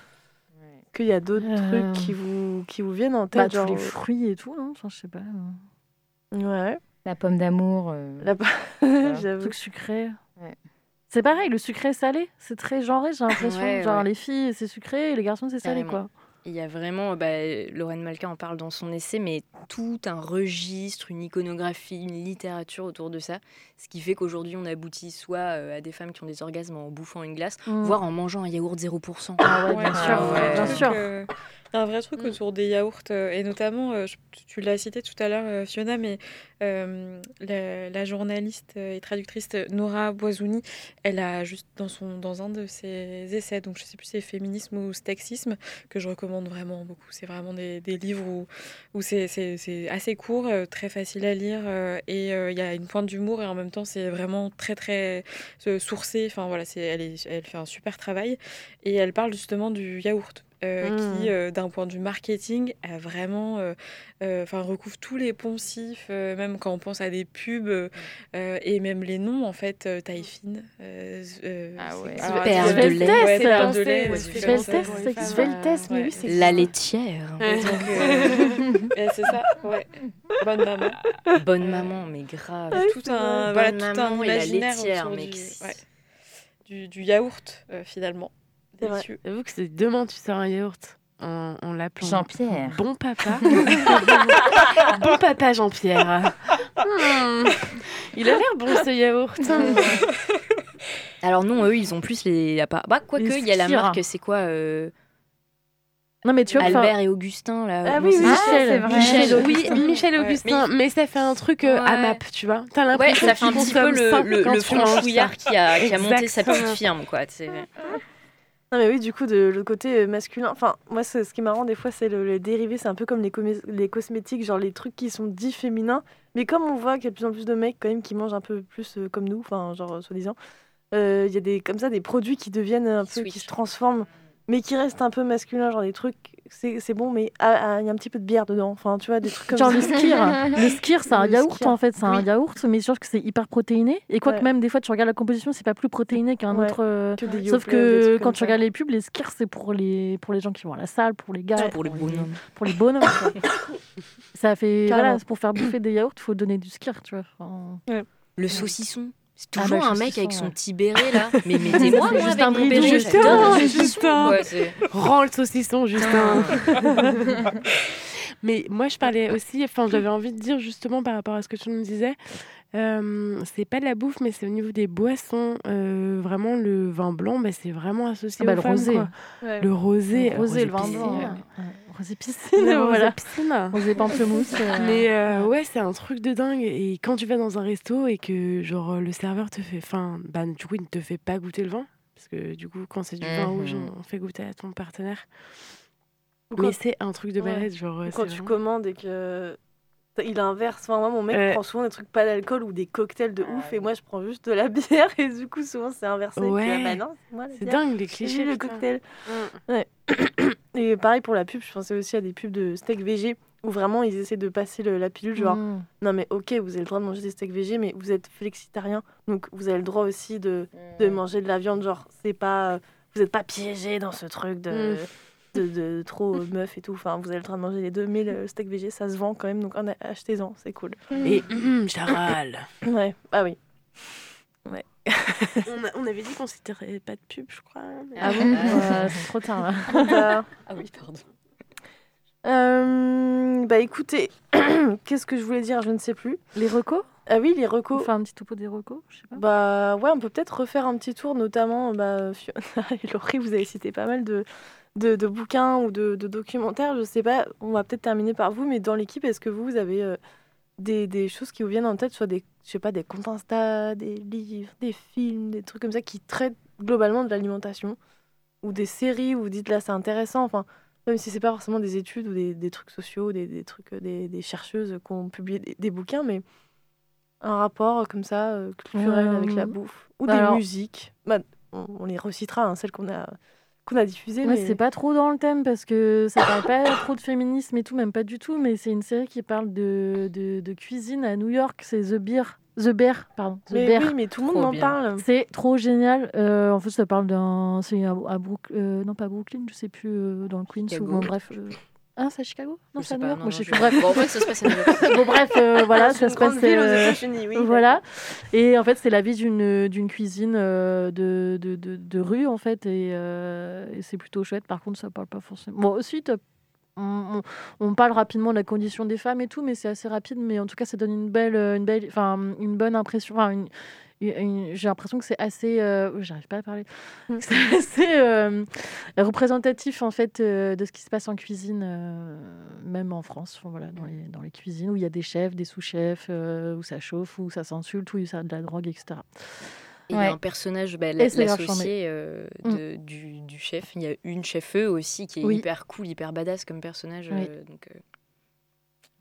Qu'il y a d'autres Euh, trucs qui vous, qui vous viennent en Bah, tête. genre... tous les fruits et tout, non? Enfin, je sais pas. euh, Ouais. La pomme d'amour. euh, La... J'avoue. Trucs sucrés. Ouais. C'est pareil, le sucré salé, c'est très genré, j'ai l'impression. Ouais, Genre ouais. les filles, c'est sucré, et les garçons, c'est salé, Carrément. quoi. Il y a vraiment, bah, Lorraine Malka en parle dans son essai, mais tout un registre, une iconographie, une littérature autour de ça. Ce qui fait qu'aujourd'hui, on aboutit soit euh, à des femmes qui ont des orgasmes en bouffant une glace, Mm. voire en mangeant un yaourt 0%. Ah ouais, bien Ouais, sûr, ouais, bien sûr. Il y a un vrai truc Mm. autour des yaourts, euh, et notamment, euh, je- tu- l'as cité tout à l'heure, euh, Fiona, mais euh, la, la journaliste et traductrice Nora Boisouni, elle a juste dans, son, dans un de ses essais, donc je sais plus si c'est féminisme ou sexisme, que je recommande vraiment beaucoup. C'est vraiment des, des livres où, où c'est assez court, très facile à lire, et euh, il y a une pointe d'humour, et en même temps, c'est vraiment très, très sourcé. Enfin, voilà, c'est elle, est- elle fait un super travail. Et elle parle justement du yaourt. Euh, Mm. qui, euh, d'un point de vue marketing, a vraiment, euh, euh, enfin, recouvre tous les poncifs, euh, même quand on pense à des pubs euh, euh, et même les noms en fait, euh, taille fine. euh, euh, Ah ouais. attends, de lait. de lait, Sveltes, mais oui, c'est La laitière. Euh, c'est ça, ouais. Bonne maman. Bonne maman, mais grave. Il y a tout un, voilà, tout un imaginaire autour du, ouais, du, du yaourt, euh, finalement. C'est vrai. J'avoue que c'est demain tu sors un yaourt en, en l'appelant Jean-Pierre. Bon papa. bon papa Jean-Pierre. Hmm, Il a l'air bon ce yaourt. Alors non, eux, ils ont plus les... la part- Bah, quoique, Les il y a la marque, c'est quoi euh, Non, mais tu vois, enfin- Albert et Augustin, là. Ah oui, c'est- oui, Ah, c'est vrai. Michel, oui, Augustin. Michel Ouais. Augustin, mais... ça fait un truc euh, Ouais. AMAP, tu vois. T'as Ouais, l'impression ça fait un qu'ils petit peu consomment le, le, le franchouillard qui a, qui a monté sa Exactement. petite firme, quoi. tu sais. Non mais oui, du coup, de le côté euh, masculin, enfin, moi, ce qui est marrant des fois, c'est le, les dérivés, c'est un peu comme les, cosmétiques, genre les trucs qui sont dits féminins, mais comme on voit qu'il y a de plus en plus de mecs quand même qui mangent un peu plus euh, comme nous, enfin, genre, euh, soi-disant, il y a des, comme ça, des produits qui deviennent un peu, qui se transforment, mais qui restent un peu masculins, genre des trucs, c'est c'est bon, mais ah, ah, il y a un petit peu de bière dedans, enfin, tu vois, des trucs comme Genre ça. le skir. Le skir, c'est un Le yaourt skir. en fait. C'est un Oui. yaourt, mais sauf que c'est hyper protéiné. Et quoique Ouais. même des fois, tu regardes la composition, c'est pas plus protéiné qu'un Ouais. autre. euh, Que des Sauf que quand tu ça. regardes les pubs, les skirs, c'est pour les, pour les gens qui vont à la salle, pour les gars, Ouais. Pour les bonhommes. pour les bonhommes. Ça fait. Carrément. Voilà, pour faire bouffer des yaourts, il faut donner du skir, tu vois. Enfin, Le saucisson. C'est Ah toujours bah, le un mec avec son petit béret, là. Mais mettez-moi, moi, juste avec un mon béret, Justin. Justin. Ouais, Rends le saucisson, Justin. Mais moi, je parlais aussi, enfin, j'avais envie de dire justement par rapport à ce que tu nous disais, euh, c'est pas de la bouffe, mais c'est au niveau des boissons. Euh, vraiment, le vin blanc, bah, c'est vraiment associé Ah bah, aux le rosé. quoi. Ouais. Le rosé. le rosé, le vin blanc. ouais. Rosé piscine, rosé voilà. piscine. Rosé pamplemousse. euh, Mais euh, ouais, c'est un truc de dingue. Et quand tu vas dans un resto et que genre le serveur te fait, enfin, bah, du coup, il ne te fait pas goûter le vin, parce que du coup, quand c'est du vin Mhm. rouge, on fait goûter à ton partenaire. Ou Mais quand- c'est un truc de Ouais. malade, genre. Ou quand tu vraiment- commandes et que il inverse. Enfin, moi, mon mec Ouais. prend souvent des trucs pas d'alcool ou des cocktails de ouf, et moi, je prends juste de la bière, et du coup, souvent, c'est inversé. Ouais. ah bah non, c'est la dingue les J'ai clichés. le cocktail. Mm. Et pareil pour la pub, je pensais aussi à des pubs de steak végé où vraiment ils essaient de passer le- la pilule, genre mm. non mais ok, vous avez le droit de manger des steaks végé, mais vous êtes flexitarien, donc vous avez le droit aussi de, de manger de la viande, genre c'est pas, vous n'êtes pas piégé dans ce truc de, de, de trop euh, meuf et tout, enfin vous avez le droit de manger les deux, mais le steak végé ça se vend quand même, donc achetez-en, c'est cool. Et hum, je la râle. Ouais, ah oui. Ouais. on, a- on avait dit qu'on s'étirait pas de pub, je crois. mais- Ah bon Euh, C'est trop tard là. Bah, Ah oui, pardon. euh, bah écoutez, qu'est-ce que je voulais dire, je ne sais plus. Les recos Ah oui, les recos. Enfin, un petit topo des recos, je sais pas. Bah ouais, on peut peut-être refaire un petit tour, notamment bah, Fiona et Laurie, vous avez cité pas mal de, de, de bouquins ou de, de documentaires. Je sais pas, on va peut-être terminer par vous, mais dans l'équipe, est-ce que vous, vous avez euh, des, des choses qui vous viennent en tête, soit des, je sais pas, des comptes Insta, des livres, des films, des trucs comme ça qui traitent globalement de l'alimentation ou des séries où vous dites là c'est intéressant, enfin même si c'est pas forcément des études ou des, des trucs sociaux, des, des trucs, euh, des, des chercheuses qui ont publié des, bouquins, mais un rapport euh, comme ça euh, culturel avec la Euh, bouffe ou des musiques. Bah, on, on les recitera, hein, celles qu'on a qu'on a diffusées. Moi, mais... c'est pas trop dans le thème parce que ça parle pas trop de féminisme et tout, même pas du tout, mais c'est une série qui parle de, de, de cuisine à New York, c'est The Bear. The Bear, pardon. The Mais Bear. oui, mais tout le monde Trop bien. parle. C'est trop génial. Euh, en fait, ça parle d'un. C'est à, à Brook- euh, non, pas Brooklyn, je sais plus, euh, dans le Queens ou bon, bref. Ah, c'est à Chicago? Non, c'est à New York non, Moi, je sais plus. Bref. Bon, en fait, ça se passe à New York. bon, bref, euh, voilà, ça se passe. euh, oui. voilà. Et en fait, c'est la vie d'une d'une cuisine euh, de, de, de, de rue, en fait. Et, euh, et c'est plutôt chouette. Par contre, ça parle pas forcément. Bon, aussi, on, on- on parle rapidement de la condition des femmes et tout, mais c'est assez rapide. Mais en tout cas, ça donne une belle, euh, une belle, enfin, une bonne impression. Enfin, une- j'ai l'impression que c'est assez, euh, oh, j'arrive pas à parler, c'est assez euh, représentatif en fait euh, de ce qui se passe en cuisine, même en France, voilà, dans les, dans les cuisines où il y a des chefs, des sous-chefs, où ça chauffe, où ça s'insulte, où il y a de la drogue, etc. Et il y a un personnage, bah, l'associé euh, Mm. du, du chef. Il y a une chef-eux aussi qui est Oui. hyper cool, hyper badass comme personnage. Oui. euh, donc, euh,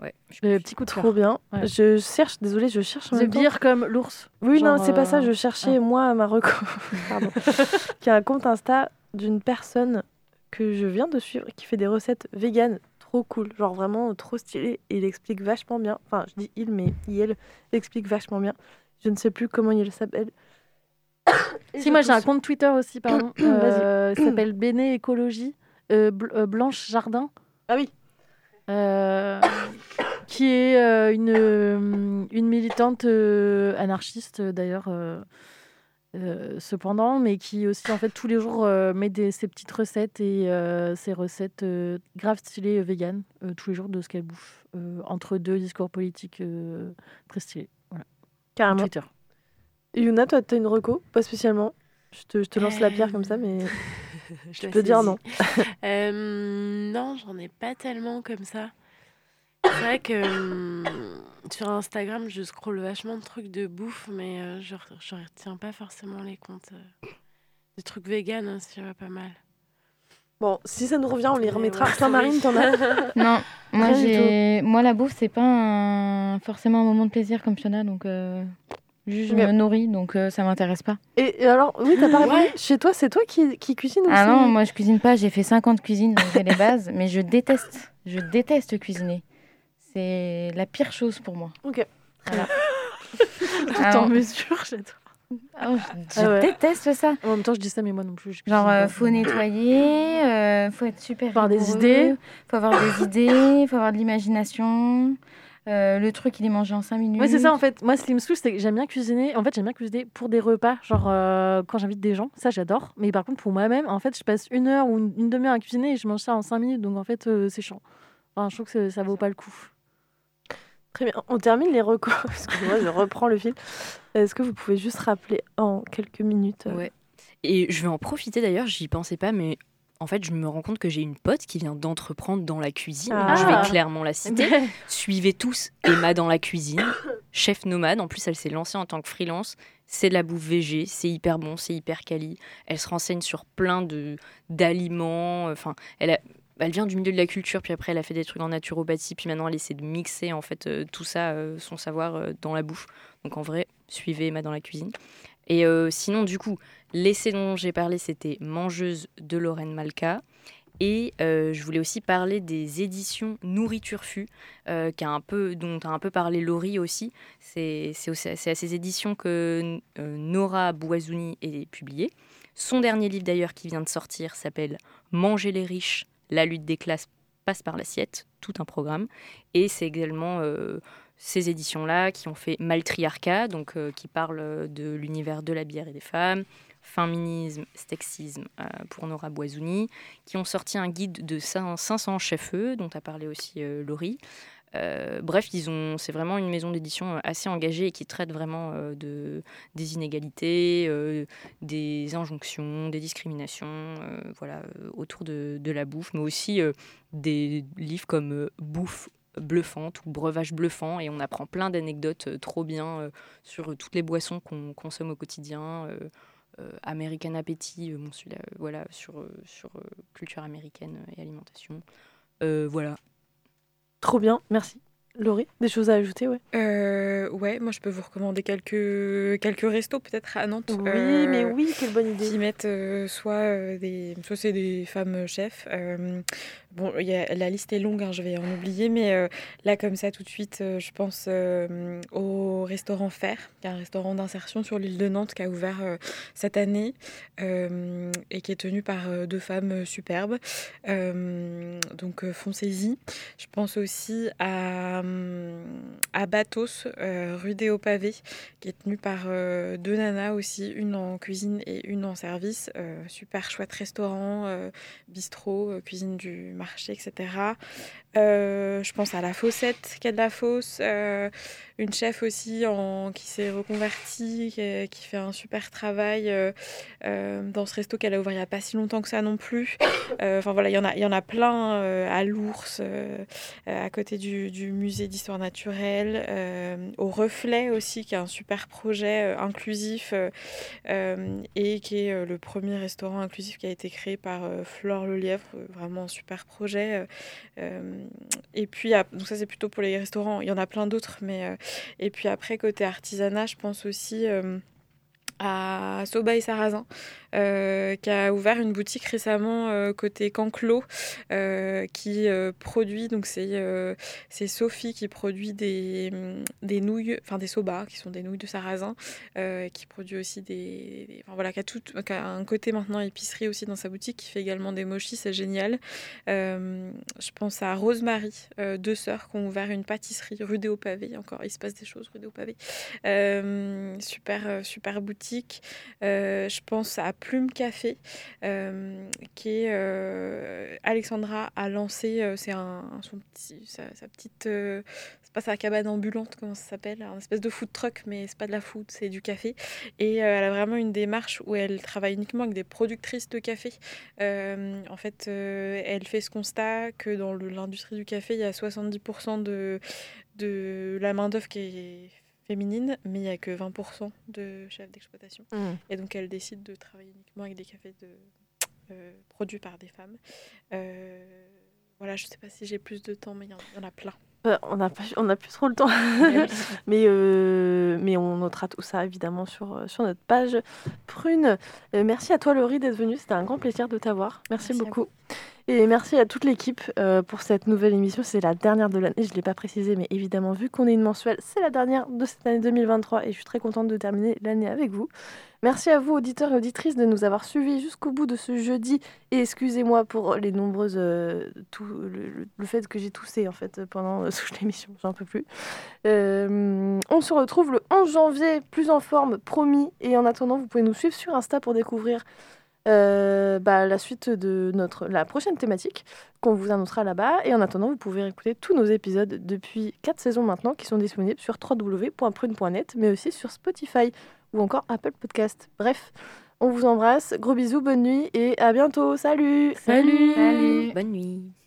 ouais. Le petit coup de Trop bien. Ouais. Je cherche, désolée, je cherche The. Beer comme l'ours. Oui, non, c'est pas ça. euh, Je cherchais, ah. moi, à Marocco, pardon, qui a un compte Insta d'une personne que je viens de suivre qui fait des recettes véganes trop cool. Genre vraiment trop stylé. Et il explique vachement bien. Enfin, je dis il, mais il explique vachement bien. Je ne sais plus comment il s'appelle. Si, moi j'ai un compte Twitter aussi, pardon. Euh, il s'appelle Béné Écologie, euh, Bl- euh, Blanche Jardin. Ah oui. Euh, qui est euh, une, euh, une militante euh, anarchiste d'ailleurs, cependant, mais qui aussi en fait tous les jours met des, ses petites recettes et ses recettes grave stylées vegan, tous les jours de ce qu'elle bouffe, entre deux discours politiques très stylés. Voilà. Carrément. Twitter. Yuna, toi, t'as une reco? Pas spécialement. Je te, je te lance la pierre comme ça, mais Je tu peux dire non. Euh, non, j'en ai pas tellement comme ça. C'est vrai que hum, sur Instagram, je scrolle vachement de trucs de bouffe, mais euh, je, re- je retiens pas forcément les comptes. euh. Des trucs vegan, hein, s'il y en a pas mal. Bon, si ça nous revient, on les remettra. ouais, Saint-Marine, t'en as Non, moi, j'ai... la bouffe, c'est pas un- forcément un moment de plaisir comme Fiona, donc euh, juste je me nourris, donc euh, ça m'intéresse pas. Et, et alors, oui, t'as pas répondu. Ouais. Chez toi, c'est toi qui, qui cuisine Ah c'est- non, moi je cuisine pas, j'ai fait 50 cuisines, donc j'ai les bases, mais je déteste, je déteste cuisiner. C'est la pire chose pour moi. Ok. Voilà. Tout Ah en mesure, j'adore. Ah, je Ah ouais. déteste ça. En même temps, je dis ça, mais moi non plus. je Genre, euh, faut nettoyer, euh, faut être super Faut avoir des idées. faut avoir des idées, faut avoir de l'imagination. Euh, le truc, il est mangé en 5 minutes. Ouais, c'est ça en fait. Moi, ce qui me saoule, c'est que j'aime bien cuisiner. En fait, j'aime bien cuisiner pour des repas, genre euh, quand j'invite des gens, ça j'adore. Mais par contre, pour moi-même, en fait, je passe une heure ou une, une demi-heure à cuisiner et je mange ça en cinq minutes. Donc en fait, euh, c'est chiant. Enfin, je trouve que ça vaut pas le coup. Très bien. On termine les recos. Excusez-moi, je reprends le fil. Est-ce que vous pouvez juste rappeler en quelques minutes euh, Ouais. Et je vais en profiter d'ailleurs, j'y pensais pas, mais en fait, je me rends compte que j'ai une pote qui vient d'entreprendre dans la cuisine. Ah. Je vais clairement la citer. Suivez tous Emma dans la cuisine, chef nomade. En plus, elle s'est lancée en tant que freelance. C'est de la bouffe végé, c'est hyper bon, c'est hyper quali. Elle se renseigne sur plein de d'aliments. Enfin, elle a- elle vient du milieu de la culture, puis après elle a fait des trucs en naturopathie, puis maintenant elle essaie de mixer en fait euh, tout ça, euh, son savoir euh, dans la bouffe. Donc en vrai, suivez Emma dans la cuisine. Et euh, sinon, du coup, l'essai dont j'ai parlé, c'était Mangeuse de Lorraine Malka. Et euh, je voulais aussi parler des éditions Nourriture Fut, euh, un peu, dont a un peu parlé Laurie aussi. C'est à ces éditions que euh, Nora Boisouni est publiée. Son dernier livre d'ailleurs qui vient de sortir s'appelle Manger les riches, la lutte des classes passe par l'assiette, tout un programme. Et c'est également ces éditions-là qui ont fait Maltriarcat, donc qui parle de l'univers de la bière et des femmes, Féminisme, Stexisme euh, pour Nora Boisouni, qui ont sorti un guide de cin- 500 chefs-eux, dont a parlé aussi euh, Laurie. Euh, bref, ils ont, c'est vraiment une maison d'édition assez engagée et qui traite vraiment de, des inégalités, des injonctions, des discriminations, voilà, autour de, de la bouffe, mais aussi des livres comme Bouffe bluffante ou breuvage bluffant et on apprend plein d'anecdotes trop bien sur toutes les boissons qu'on consomme au quotidien. Euh, American Appétit, euh, bon, celui-là, euh, voilà, sur, euh, sur euh, culture américaine et alimentation. Euh, voilà. Trop bien, merci. Laurie, des choses à ajouter, ouais. Euh, ouais, moi je peux vous recommander quelques, quelques restos peut-être à Nantes. Oui, euh, mais oui, quelle bonne idée. Qui mettent euh, soit euh, des, soit c'est des femmes chefs. Bon, y a, la liste est longue, hein, je vais en oublier, mais euh, là comme ça tout de suite, euh, je pense euh, au restaurant Fer, qui est un restaurant d'insertion sur l'île de Nantes qui a ouvert cette année et qui est tenu par deux femmes superbes. Donc foncez-y. Je pense aussi à, à Batos, rue des Hauts-Pavés, qui est tenu par deux nanas aussi, une en cuisine et une en service. Super chouette restaurant, bistrot, cuisine du etc. Euh, je pense à la Fossette qui a de la fosse, euh, une chef aussi qui s'est reconvertie, qui, fait un super travail euh, dans ce resto qu'elle a ouvert il n'y a pas si longtemps que ça non plus. Enfin voilà, il y en a, plein à l'Ours, à côté du, musée d'histoire naturelle, au Reflet aussi, qui est un super projet inclusif et qui est le premier restaurant inclusif qui a été créé par Flore Lelièvre, vraiment super projet et puis, donc ça c'est plutôt pour les restaurants, il y en a plein d'autres, mais... Euh, et puis après, côté artisanat, je pense aussi euh, à Soba et Sarrasin, euh, qui a ouvert une boutique récemment euh, côté Canclos, euh, qui produit, donc c'est c'est Sophie qui produit des, des nouilles, enfin des soba, qui sont des nouilles de sarrasin, qui produit aussi des, enfin, voilà, qui a, tout, qui a un côté maintenant épicerie aussi dans sa boutique, qui fait également des mochis, c'est génial. je pense à Rosemary, deux sœurs qui ont ouvert une pâtisserie rue des Hauts-Pavés, encore il se passe des choses rue des Hauts-Pavés. super, super boutique. je pense à Plume Café, euh, qui est euh, Alexandra a lancé, euh, c'est un, son petit, sa, petite, c'est pas sa cabane ambulante, comment ça s'appelle, un espèce de food truck, mais c'est pas de la food, c'est du café. Et elle a vraiment une démarche où elle travaille uniquement avec des productrices de café. en fait, elle fait ce constat que dans l'industrie du café, il y a 70% de, de la main-d'œuvre qui est féminine, mais il n'y a que 20% de chefs d'exploitation. Mmh. Et donc elle décide de travailler uniquement avec des cafés de, euh, produits par des femmes. Euh, voilà, je ne sais pas si j'ai plus de temps, mais il y, en a plein. Euh, on n'a on a plus trop le temps, mais, mais on notera tout ça évidemment sur, sur notre page prune. merci à toi Laurie d'être venue, c'était un grand plaisir de t'avoir. Merci, beaucoup. Et merci à toute l'équipe euh, pour cette nouvelle émission. C'est la dernière de l'année, je ne l'ai pas précisé, mais évidemment, vu qu'on est une mensuelle, c'est la dernière de cette année 2023 et je suis très contente de terminer l'année avec vous. Merci à vous, auditeurs et auditrices, de nous avoir suivis jusqu'au bout de ce jeudi. Et excusez-moi pour les nombreuses. Euh, tout, le, fait que j'ai toussé en fait pendant toute l'émission, j'en peux plus. Euh, on se retrouve le 11 janvier, plus en forme, promis. Et en attendant, vous pouvez nous suivre sur Insta pour découvrir euh, bah, la suite de notre, la prochaine thématique qu'on vous annoncera là-bas. Et en attendant, vous pouvez écouter tous nos épisodes depuis 4 saisons maintenant qui sont disponibles sur www.prune.net, mais aussi sur Spotify ou encore Apple Podcast. Bref, on vous embrasse, gros bisous, bonne nuit et à bientôt. Salut Salut, Salut. Bonne nuit